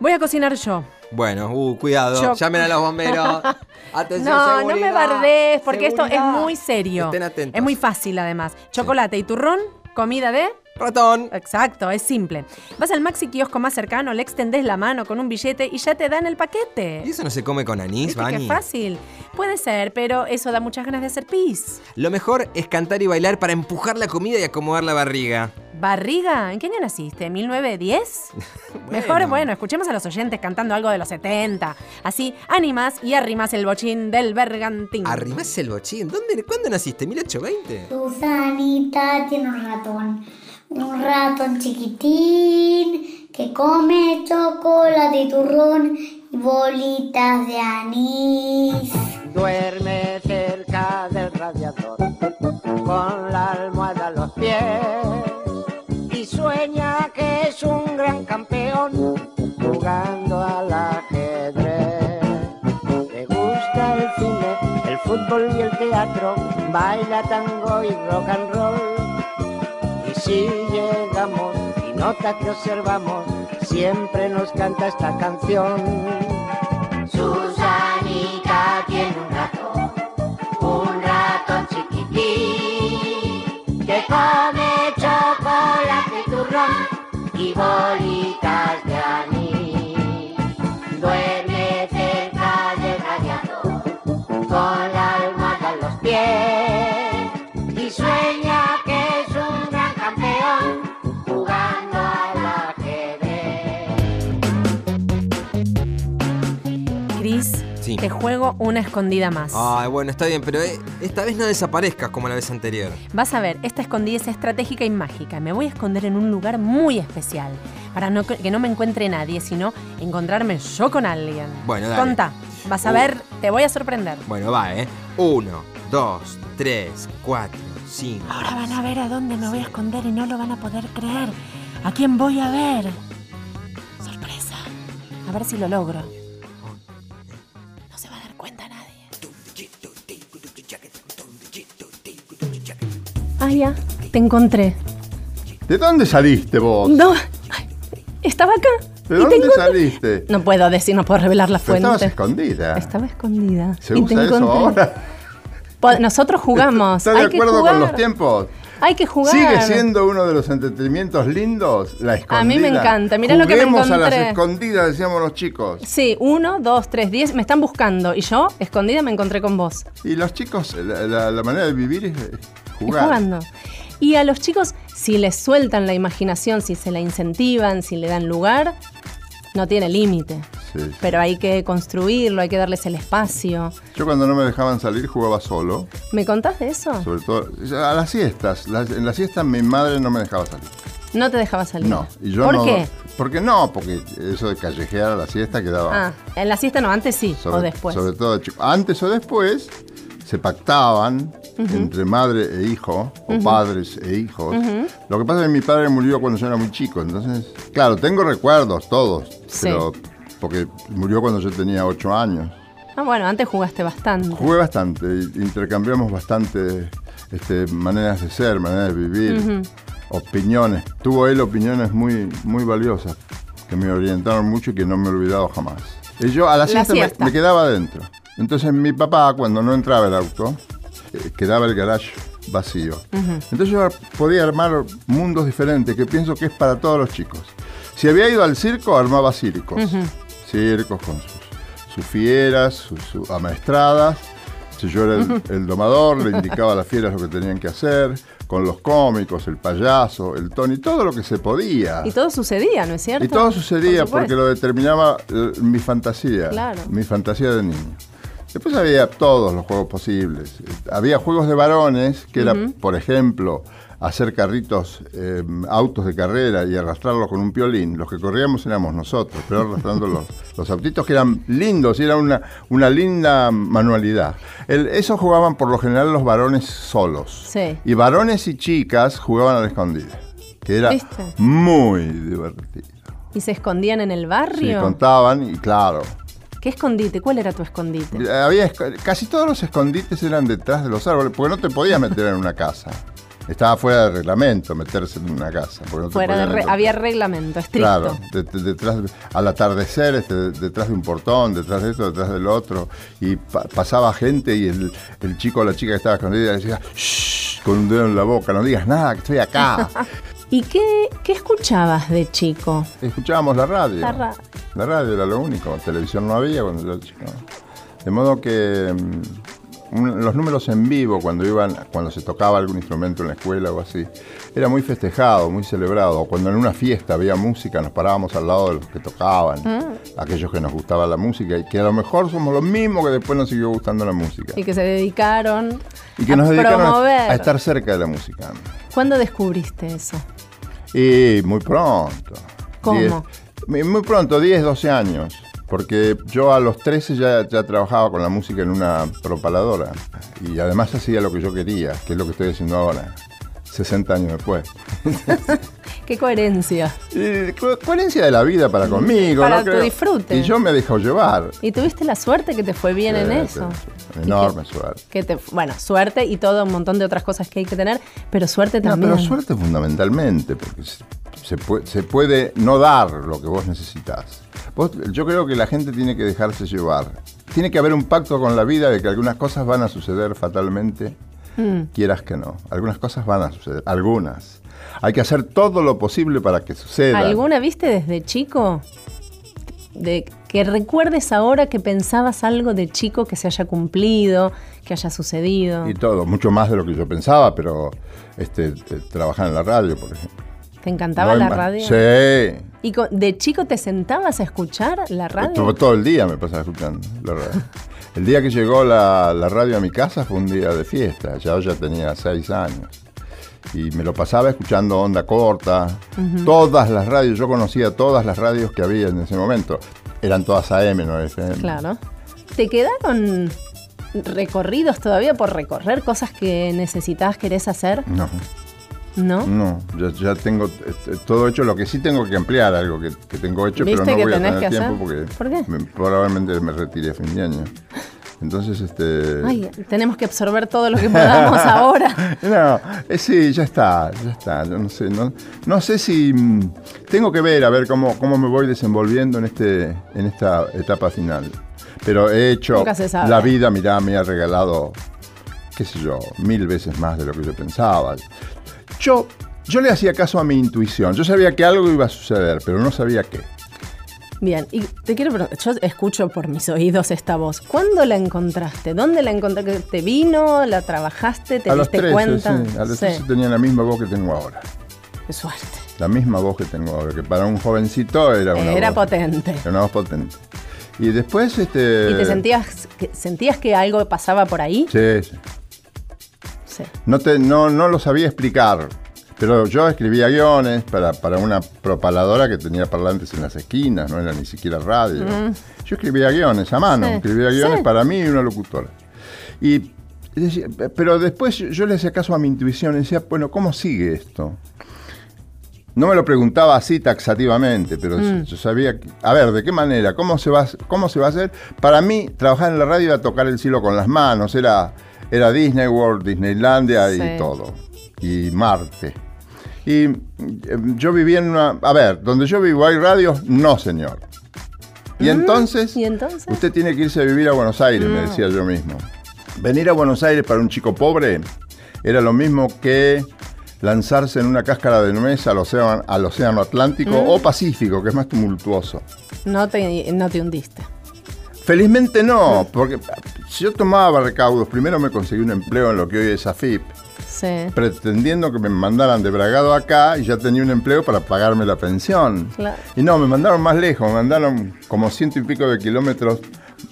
S2: Voy a cocinar yo.
S3: Bueno, uh, cuidado.
S2: Yo-
S3: Llamen a los bomberos. [laughs] Atención,
S2: No, no me bardees, porque esto es muy serio.
S3: Estén atentos.
S2: Es muy fácil, además. Chocolate y turrón, comida de.
S3: Ratón.
S2: Exacto, es simple. Vas al maxi kiosco más cercano, le extendés la mano con un billete y ya te dan el paquete.
S3: ¿Y eso no se come con anís,
S2: ¿Viste qué
S3: Vani?
S2: fácil? Puede ser, pero eso da muchas ganas de hacer pis.
S3: Lo mejor es cantar y bailar para empujar la comida y acomodar la barriga.
S2: ¿Barriga? ¿En qué año naciste? ¿1910? [laughs] Mejor, bueno, escuchemos a los oyentes cantando algo de los 70. Así animas y arrimas el bochín del bergantín.
S3: ¿Arrimás el bochín? ¿Dónde, ¿Cuándo naciste? ¿1820?
S5: Susanita tiene un ratón, un ratón chiquitín que come chocolate y turrón y bolitas de anís.
S17: Duerme cerca del radiador con la almohada a los pies y sueña que es un gran campeón jugando al ajedrez. Le gusta el cine, el fútbol y el teatro, baila tango y rock and roll. Si llegamos y nota que observamos, siempre nos canta esta canción.
S5: Susanita tiene un ratón, un ratón chiquitín que come chocolate y turrón y bolitas
S2: te juego una escondida más.
S3: Ay, bueno, está bien, pero eh, esta vez no desaparezcas como la vez anterior.
S2: Vas a ver, esta escondida es estratégica y mágica. Me voy a esconder en un lugar muy especial. Para no, que no me encuentre nadie, sino encontrarme yo con alguien.
S3: Bueno, dale.
S2: Conta, vas a
S3: Uh.
S2: ver, te voy a sorprender.
S3: Bueno, va, ¿eh? Uno, dos, tres, cuatro, cinco.
S2: Ahora van a ver a dónde me voy a esconder y no lo van a poder creer. ¿A quién voy a ver? Sorpresa. A ver si lo logro. Cuenta nadie. Ah, ya. Te encontré.
S18: ¿De dónde saliste vos?
S2: No. ay, Estaba acá.
S18: ¿De
S2: y te
S18: dónde saliste?
S2: No puedo decir, no puedo revelar la
S18: Pero estabas
S2: fuente.
S18: escondida.
S2: Estaba escondida.
S18: ¿Se
S2: y te
S18: usa eso
S2: encontré.
S18: ahora?
S2: Nosotros jugamos.
S18: ¿Estás de
S2: Hay que
S18: acuerdo con los tiempos?
S2: Hay que jugar.
S18: ¿Sigue siendo uno de los entretenimientos lindos la escondida?
S2: A mí me encanta. Mirá lo que me
S18: Juguemos a las
S2: encontré.
S18: escondidas, decíamos los chicos.
S2: Sí, uno, dos, tres, diez. Me están buscando. Y yo, escondida, me encontré con vos.
S18: Y los chicos, la, la- la manera de vivir es jugar.
S2: jugando. Y a los chicos, si les sueltan la imaginación, si se la incentivan, si le dan lugar, no tiene límite.
S18: Sí, sí.
S2: Pero hay que construirlo, hay que darles el espacio.
S18: Yo cuando no me dejaban salir jugaba solo,
S2: ¿Me contás de eso?
S18: sobre todo a las siestas. Las- en las siestas mi madre no me dejaba salir.
S2: No te dejaba salir.
S18: No. Y yo
S2: ¿Por
S18: no-
S2: qué?
S18: Porque no, porque eso de callejear a la siesta quedaba
S2: Ah, en la siesta no, antes sí,
S18: sobre,
S2: o después.
S18: sobre todo. Antes o después se pactaban entre madre e hijo, o padres e hijos. Lo que pasa es que mi padre murió cuando yo era muy chico, entonces, claro, tengo recuerdos todos,
S2: Sí.
S18: pero porque murió cuando yo tenía ocho años.
S2: Ah, bueno, antes jugaste bastante.
S18: Jugué bastante, intercambiamos bastante este, maneras de ser, maneras de vivir, opiniones. Tuvo él opiniones muy, muy valiosas que me orientaron mucho y que no me he olvidado jamás. Y yo a la
S2: La
S18: siesta, me-. Me, quedaba adentro. Entonces mi papá, cuando no entraba el auto, eh, quedaba el garage vacío. Entonces yo podía armar mundos diferentes, que pienso que es para todos los chicos. Si había ido al circo, armaba circos. Circos con sus, sus fieras, sus, sus amaestradas. Si yo era el, domador, le indicaba a las fieras lo que tenían que hacer, con los cómicos, el payaso, el Tony, todo lo que se podía.
S2: Y todo sucedía, ¿no es cierto?
S18: Y todo sucedía
S2: Por
S18: porque lo determinaba eh, mi fantasía.
S2: Claro.
S18: Mi fantasía de niño. Después había todos los juegos posibles. Había juegos de varones, que era, por ejemplo, hacer carritos, eh, autos de carrera y arrastrarlos con un piolín. Los que corríamos éramos nosotros, pero arrastrando los, [laughs] los autitos que eran lindos y era una, una linda manualidad. El- eso jugaban por lo general los varones solos.
S2: Sí.
S18: Y varones y chicas jugaban a la escondida, que era
S2: ¿Viste?
S18: muy divertido.
S2: ¿Y se escondían en el
S18: Sí,
S2: barrio?
S18: contaban y claro.
S2: ¿Qué escondite? ¿Cuál era tu escondite?
S18: Había esco- casi todos los escondites eran detrás de los árboles, porque no te podías meter en una casa. Estaba fuera de reglamento meterse en una casa. no
S2: Fuera de re- había reglamento estricto.
S18: Claro, de- de- detrás, de- al atardecer, este, de- detrás de un portón, detrás de esto, detrás del otro, y pa- pasaba gente y el, el chico o la chica que estaba escondida decía, "Shh", con un dedo en la boca, no digas nada, que estoy acá. [laughs]
S2: ¿Y qué, qué escuchabas de chico?
S18: Escuchábamos la radio.
S2: La ra-
S18: La radio era lo único, televisión no había cuando yo era chico. De modo que mm, un- los números en vivo, cuando iban, cuando se tocaba algún instrumento en la escuela o así, era muy festejado, muy celebrado. Cuando en una fiesta había música, nos parábamos al lado de los que tocaban,
S2: Mm.
S18: aquellos que nos gustaba la música, y que a lo mejor somos los mismos que después nos siguió gustando la música.
S2: Y que se dedicaron
S18: Y que
S2: a
S18: nos dedicaron
S2: promover.
S18: a estar cerca de la música.
S2: ¿Cuándo descubriste eso?
S18: Y muy pronto.
S2: ¿Cómo?
S18: Diez- muy muy pronto, 10, 12 años. Porque yo a los 13 ya, ya trabajaba con la música en una propaladora. Y además hacía lo que yo quería, que es lo que estoy haciendo ahora, 60 años después. [laughs]
S2: ¿Qué coherencia?
S18: Co- coherencia de la vida para conmigo.
S2: Para
S18: ¿no?
S2: tu
S18: Creo.
S2: disfrute.
S18: Y yo me dejo llevar.
S2: Y tuviste la suerte que te fue bien en
S18: Eh,
S2: eso.
S18: Enorme suerte.
S2: Que te, bueno, suerte y todo un montón de otras cosas que hay que tener, pero suerte
S18: No,
S2: también.
S18: pero suerte fundamentalmente, porque se, se puede, se puede no dar lo que vos necesitas. Vos- yo creo que la gente tiene que dejarse llevar. Tiene que haber un pacto con la vida de que algunas cosas van a suceder fatalmente,
S2: Mm.
S18: quieras que no. Algunas cosas van a suceder, algunas. Hay que hacer todo lo posible para que sucedan.
S2: ¿Alguna viste desde chico? De que recuerdes ahora que pensabas algo de chico que se haya cumplido, que haya sucedido.
S18: Y todo, mucho más de lo que yo pensaba, pero este, trabajar en la radio, por ejemplo.
S2: ¿Te encantaba
S18: No
S2: la
S18: más.
S2: radio?
S18: Sí.
S2: ¿Y de chico te sentabas a escuchar la radio?
S18: Todo, todo el día me pasaba escuchando la radio. [laughs] El día que llegó la, la radio a mi casa fue un día de fiesta. Ya yo ya tenía seis años. Y me lo pasaba escuchando onda corta. Todas las radios, yo conocía todas las radios que había en ese momento. Eran todas AM, no FM.
S2: Claro. ¿Te quedaron recorridos todavía por recorrer cosas que necesitabas, querés hacer?
S18: No,
S2: ¿No?
S18: no, ya, ya tengo eh, todo hecho. Lo que sí tengo que ampliar, algo que, que tengo hecho, pero
S2: ¿Viste
S18: no voy a tener
S2: que
S18: tiempo
S2: hacer?
S18: porque
S2: ¿Por qué?
S18: me- probablemente me retire a fin de año. Entonces, este...
S2: Ay, tenemos que absorber todo lo que podamos [laughs] ahora.
S18: No, eh, sí, ya está, ya está. Yo no sé, no, no sé si mm, tengo que ver a ver cómo, cómo me voy desenvolviendo en este, en esta etapa final. Pero he hecho
S2: Nunca se sabe.
S18: la vida, mirá, me ha regalado, qué sé yo, mil veces más de lo que yo pensaba. Yo, yo le hacía caso a mi intuición. Yo sabía que algo iba a suceder, pero no sabía qué.
S2: Bien, y te quiero preguntar, yo escucho por mis oídos esta voz. ¿Cuándo la encontraste? ¿Dónde la encontraste? ¿Te vino? ¿La trabajaste? ¿Te
S18: a los
S2: diste
S18: 13,
S2: cuenta?
S18: sí, a los
S2: Sí.
S18: 13 tenía la misma voz que tengo ahora.
S2: Qué suerte.
S18: La misma voz que tengo ahora, que para un jovencito era una
S2: Era
S18: voz,
S2: potente.
S18: era una voz potente. Y después, este...
S2: ¿Y te sentías que, sentías que algo pasaba por ahí?
S18: Sí, sí.
S2: Sí.
S18: No, te, no, no lo sabía explicar, pero yo escribía guiones para, para una propaladora que tenía parlantes en las esquinas, no era ni siquiera radio.
S2: Mm.
S18: Yo escribía guiones a mano,
S2: Sí,
S18: escribía guiones
S2: sí.
S18: para mí y una locutora. Y decía- pero después yo le hacía caso a mi intuición y decía, bueno, ¿cómo sigue esto? No me lo preguntaba así taxativamente, pero
S2: Mm.
S18: yo sabía, que- a ver, ¿de qué manera? ¿Cómo se, va, ¿Cómo se va a hacer? Para mí, trabajar en la radio era tocar el cielo con las manos, era, era Disney World, Disneylandia
S2: Sí.
S18: y todo, y Marte. Y eh, yo vivía en una... A ver, donde yo vivo hay radios, no señor. Y
S2: Mm,
S18: entonces,
S2: ¿Y entonces?
S18: usted tiene que irse a vivir a Buenos Aires, me
S2: No.
S18: decía yo mismo. Venir a Buenos Aires para un chico pobre era lo mismo que lanzarse en una cáscara de nuez al océano, al océano Atlántico
S2: Mm.
S18: o Pacífico, que es más tumultuoso.
S2: No te, no te hundiste.
S18: Felizmente no, porque si yo tomaba recaudos, primero me conseguí un empleo en lo que hoy es AFIP,
S2: Sí.
S18: pretendiendo que me mandaran de Bragado acá y ya tenía un empleo para pagarme la pensión.
S2: Claro.
S18: Y no, me mandaron más lejos, me mandaron como ciento y pico de kilómetros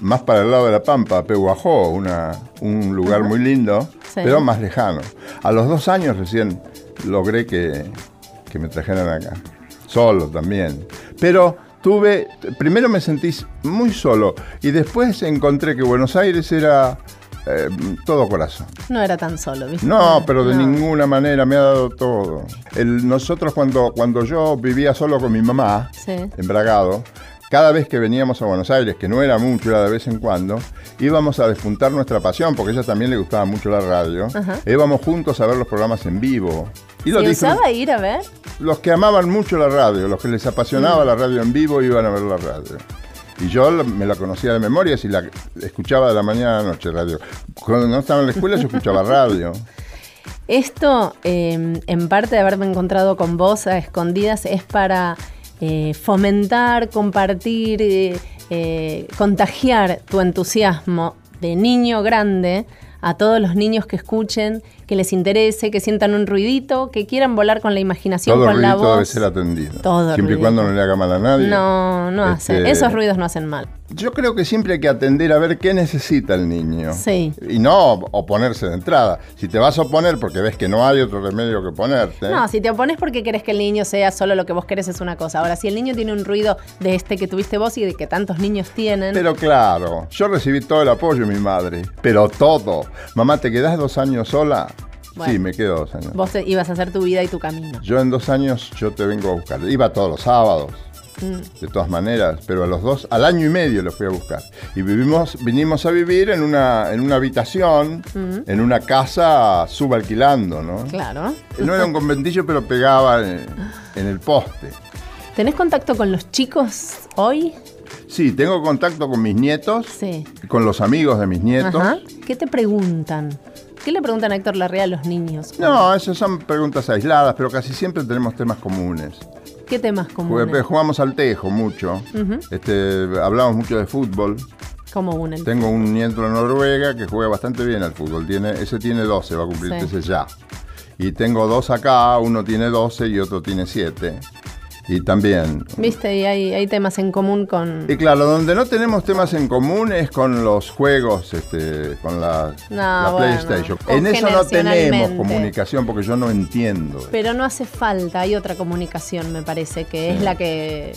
S18: más para el lado de la Pampa, a Pehuajó, una, un lugar muy lindo,
S2: Sí.
S18: pero más lejano. A los dos años recién logré que, que me trajeran acá, solo también. Pero tuve, primero me sentí muy solo y después encontré que Buenos Aires era eh, todo corazón.
S2: No era tan solo, ¿viste?
S18: No, pero de
S2: No.
S18: ninguna manera me ha dado todo. El- nosotros cuando, cuando yo vivía solo con mi mamá,
S2: Sí.
S18: en Bragado, cada vez que veníamos a Buenos Aires, que no era mucho, era de vez en cuando, íbamos a despuntar nuestra pasión, porque a ella también le gustaba mucho la radio,
S2: Ajá.
S18: íbamos juntos a ver los programas en vivo. Y lo
S2: ¿Se
S18: disfrut-
S2: usaba ir a ver?
S18: los que amaban mucho la radio, los que les apasionaba
S2: Mm.
S18: la radio en vivo, iban a ver la radio. Y yo me la conocía de memoria, si la escuchaba de la mañana a la noche radio. Cuando no estaba en la escuela yo escuchaba radio.
S2: Esto, eh, en parte de haberme encontrado con vos a escondidas, es para eh, fomentar, compartir, eh, eh, contagiar tu entusiasmo de niño grande a todos los niños que escuchen, que les interese, que sientan un ruidito, que quieran volar con la imaginación,
S18: Todo
S2: con la voz.
S18: debe ser atendido.
S2: Todo
S18: Siempre y
S2: ruidito.
S18: cuando no le haga mal a nadie.
S2: No, no hace.
S18: Este,
S2: Esos ruidos no hacen mal.
S18: Yo creo que siempre hay que atender a ver qué necesita el niño.
S2: Sí.
S18: Y no oponerse de entrada. Si te vas a oponer porque ves que no hay otro remedio que ponerte.
S2: No, si te opones porque querés que el niño sea solo lo que vos querés es una cosa. Ahora, si el niño tiene un ruido de este que tuviste vos y de que tantos niños tienen,
S18: Pero claro, yo recibí todo el apoyo de mi madre. Pero todo. Mamá, ¿te quedás dos años sola?
S2: Bueno.
S18: Sí, me quedo dos años.
S2: vos te- ibas a hacer tu vida y tu camino.
S18: Yo en dos años yo te vengo a buscar. Iba todos los sábados,
S2: Mm.
S18: de todas maneras, pero a los dos, al año y medio los fui a buscar. Y vivimos, vinimos a vivir en una, en una habitación,
S2: Mm.
S18: en una casa subalquilando, ¿no?
S2: Claro.
S18: No era un conventillo, pero pegaba en, en el poste.
S2: ¿Tenés contacto con los chicos hoy?
S18: Sí, tengo contacto con mis nietos,
S2: Sí.
S18: con los amigos de mis nietos.
S2: Ajá. ¿Qué te preguntan? ¿Qué le preguntan a Héctor Larrea a los niños?
S18: No, esas son preguntas aisladas, pero casi siempre tenemos temas comunes.
S2: ¿Qué temas
S18: Porque
S2: comunes?
S18: Jugamos al tejo mucho, este, hablamos mucho de fútbol.
S2: ¿Cómo unen?
S18: Tengo un nieto en Noruega que juega bastante bien al fútbol. Tiene, ese tiene 12, va a cumplir
S2: Sí.
S18: 13 ya. Y tengo dos acá, uno tiene 12 y otro tiene 7. Y también.
S2: ¿Viste? Y hay, hay temas en común con...
S18: Y claro, donde no tenemos temas en común es con los juegos, este, con la,
S2: No,
S18: la
S2: bueno,
S18: PlayStation. En eso no tenemos comunicación porque yo no entiendo.
S2: Pero no hace falta, hay otra comunicación, me parece, que es la que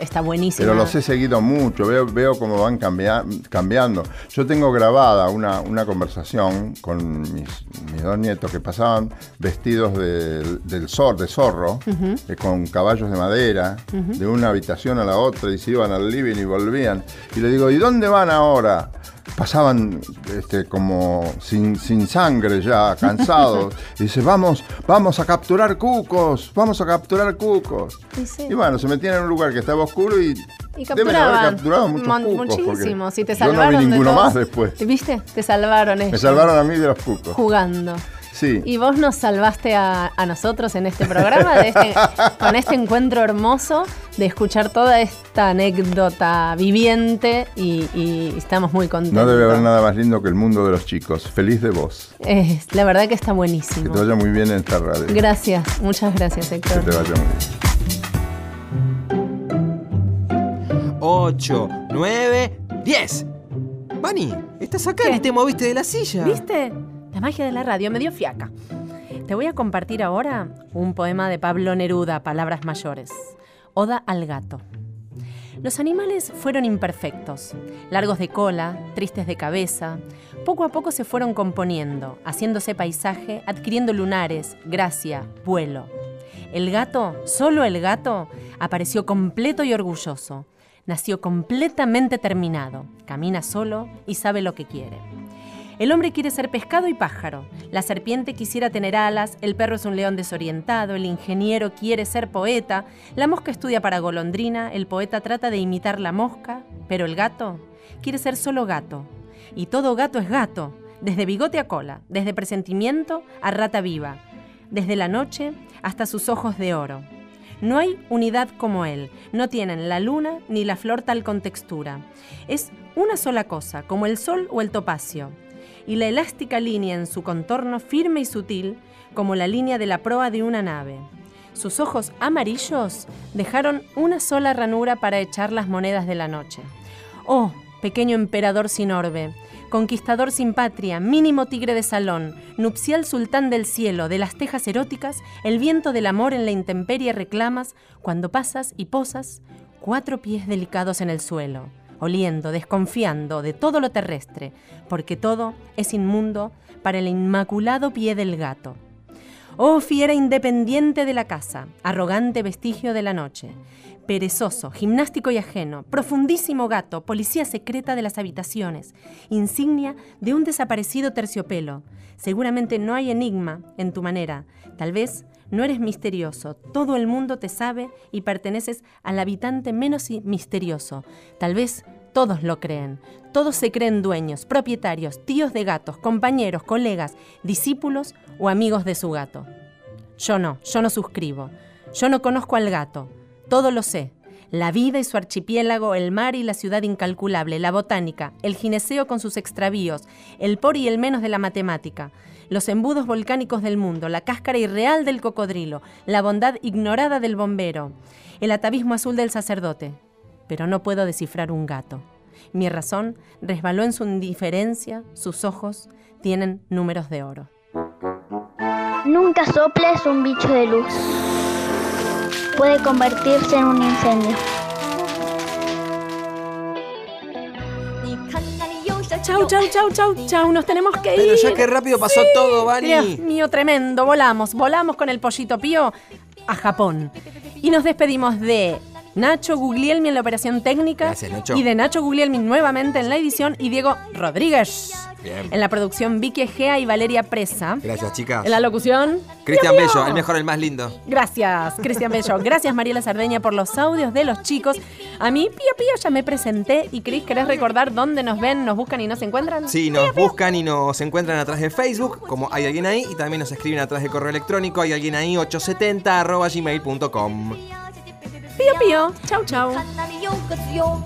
S2: está buenísima.
S18: Pero los he seguido mucho, veo, veo cómo van cambia- cambiando. Yo tengo grabada una, una conversación con mis, mis dos nietos que pasaban vestidos del, del zor- de zorro, eh, con caballos de madera, de una habitación a la otra, y se iban al living y volvían. Y le digo, ¿y dónde van ahora? Pasaban este, como sin, sin sangre ya, cansados. [laughs] y dice, vamos, vamos a capturar cucos, vamos a capturar cucos.
S2: Y sí.
S18: Y bueno, se metían en un lugar que estaba oscuro y,
S2: Y
S18: deben haber capturado muchos
S2: Mon-
S18: cucos. porque
S2: Muchísimos. Y te
S18: yo no
S2: salvaron
S18: vi ninguno más después.
S2: ¿Viste? Te salvaron ellos.
S18: Me salvaron a mí de los cucos.
S2: Jugando.
S18: Sí.
S2: Y vos nos salvaste a, a nosotros en este programa de este- [laughs] con este encuentro hermoso de escuchar toda esta anécdota viviente y, y estamos muy contentos.
S18: No debe haber nada más lindo que el mundo de los chicos. Feliz de vos.
S2: Es- la verdad que está
S18: Que
S2: buenísimo.
S18: te vaya muy bien en esta radio.
S2: Gracias, muchas gracias
S18: Que
S2: Héctor.
S18: te vaya muy bien.
S3: 8, 9, 10. Vani, estás acá y te moviste de la silla.
S2: ¿Viste? La magia de la radio me dio fiaca. Te voy a compartir ahora un poema de Pablo Neruda, Palabras Mayores. Oda al gato. Los animales fueron imperfectos, largos de cola, tristes de cabeza. Poco a poco se fueron componiendo, haciéndose paisaje, adquiriendo lunares, gracia, vuelo. El gato, solo el gato, apareció completo y orgulloso. Nació completamente terminado, camina solo y sabe lo que quiere. El hombre quiere ser pescado y pájaro. La serpiente quisiera tener alas, el perro es un león desorientado, el ingeniero quiere ser poeta, la mosca estudia para golondrina, el poeta trata de imitar la mosca, pero el gato quiere ser solo gato. Y todo gato es gato, desde bigote a cola, desde presentimiento a rata viva, desde la noche hasta sus ojos de oro. No hay unidad como él, no tienen la luna ni la flor tal con textura. Es una sola cosa, como el sol o el topacio y la elástica línea en su contorno firme y sutil como la línea de la proa de una nave. Sus ojos amarillos dejaron una sola ranura para echar las monedas de la noche. Oh, pequeño emperador sin orbe, conquistador sin patria, mínimo tigre de salón, nupcial sultán del cielo, de las tejas eróticas, el viento del amor en la intemperie reclamas cuando pasas y posas cuatro pies delicados en el suelo oliendo, desconfiando de todo lo terrestre, porque todo es inmundo para el inmaculado pie del gato. Oh fiera independiente de la casa, arrogante vestigio de la noche, perezoso, gimnástico y ajeno, profundísimo gato, policía secreta de las habitaciones, insignia de un desaparecido terciopelo. Seguramente no hay enigma en tu manera, tal vez no eres misterioso, todo el mundo te sabe y perteneces al habitante menos misterioso. Tal vez todos lo creen, todos se creen dueños, propietarios, tíos de gatos, compañeros, colegas, discípulos o amigos de su gato. Yo no, yo no suscribo. Yo no conozco al gato, todo lo sé. La vida y su archipiélago, el mar y la ciudad incalculable, la botánica, el gineceo con sus extravíos, el por y el menos de la matemática, los embudos volcánicos del mundo, la cáscara irreal del cocodrilo, la bondad ignorada del bombero, el atavismo azul del sacerdote. Pero no puedo descifrar un gato. Mi razón resbaló en su indiferencia, sus ojos tienen números de oro.
S5: Nunca soples un bicho de luz. Puede convertirse en un incendio.
S2: Chau, chau, chau, chau, chau, nos tenemos que ir.
S3: Pero ya qué rápido pasó todo, Vani.
S2: Dios mío, tremendo, volamos, volamos con el pollito pío a Japón. Y nos despedimos de Nacho Guglielmi en la operación técnica
S3: Gracias, Nacho.
S2: y de Nacho Guglielmi nuevamente en la edición y Diego Rodríguez
S3: Bien.
S2: en la producción Vicky Egea y Valeria Presa.
S3: Gracias, chicas.
S2: En la locución
S3: Cristian. Bello, el mejor, el más lindo.
S2: Gracias, Cristian Bello. Gracias, Mariela Sardeña, por los audios de los chicos. A mí, Pío Pío, ya me presenté. Y Cris, ¿querés recordar dónde nos ven, nos buscan y nos encuentran?
S3: Sí, nos buscan y nos encuentran a través de Facebook, como hay alguien ahí, y también nos escriben a través de correo electrónico, hay alguien ahí, 870 arroba gmail.com.
S2: 比哟比哟，
S19: 瞧瞧。看那里有鸽子哟，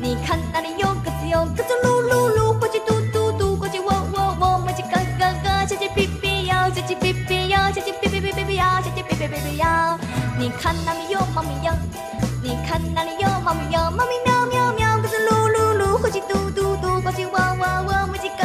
S19: 你看那里有鸽子哟，鸽子噜噜噜，呱唧嘟嘟嘟，呱唧喔喔喔，母鸡嘎嘎嘎，小鸡哔哔呀，小鸡哔哔呀，小鸡哔哔哔哔哔呀，小鸡哔哔哔哔呀。你看那里有猫咪呀，你看那里有猫咪呀，猫咪喵喵喵，鸽子噜噜噜，呱唧嘟嘟嘟，呱唧喔喔喔，母鸡嘎。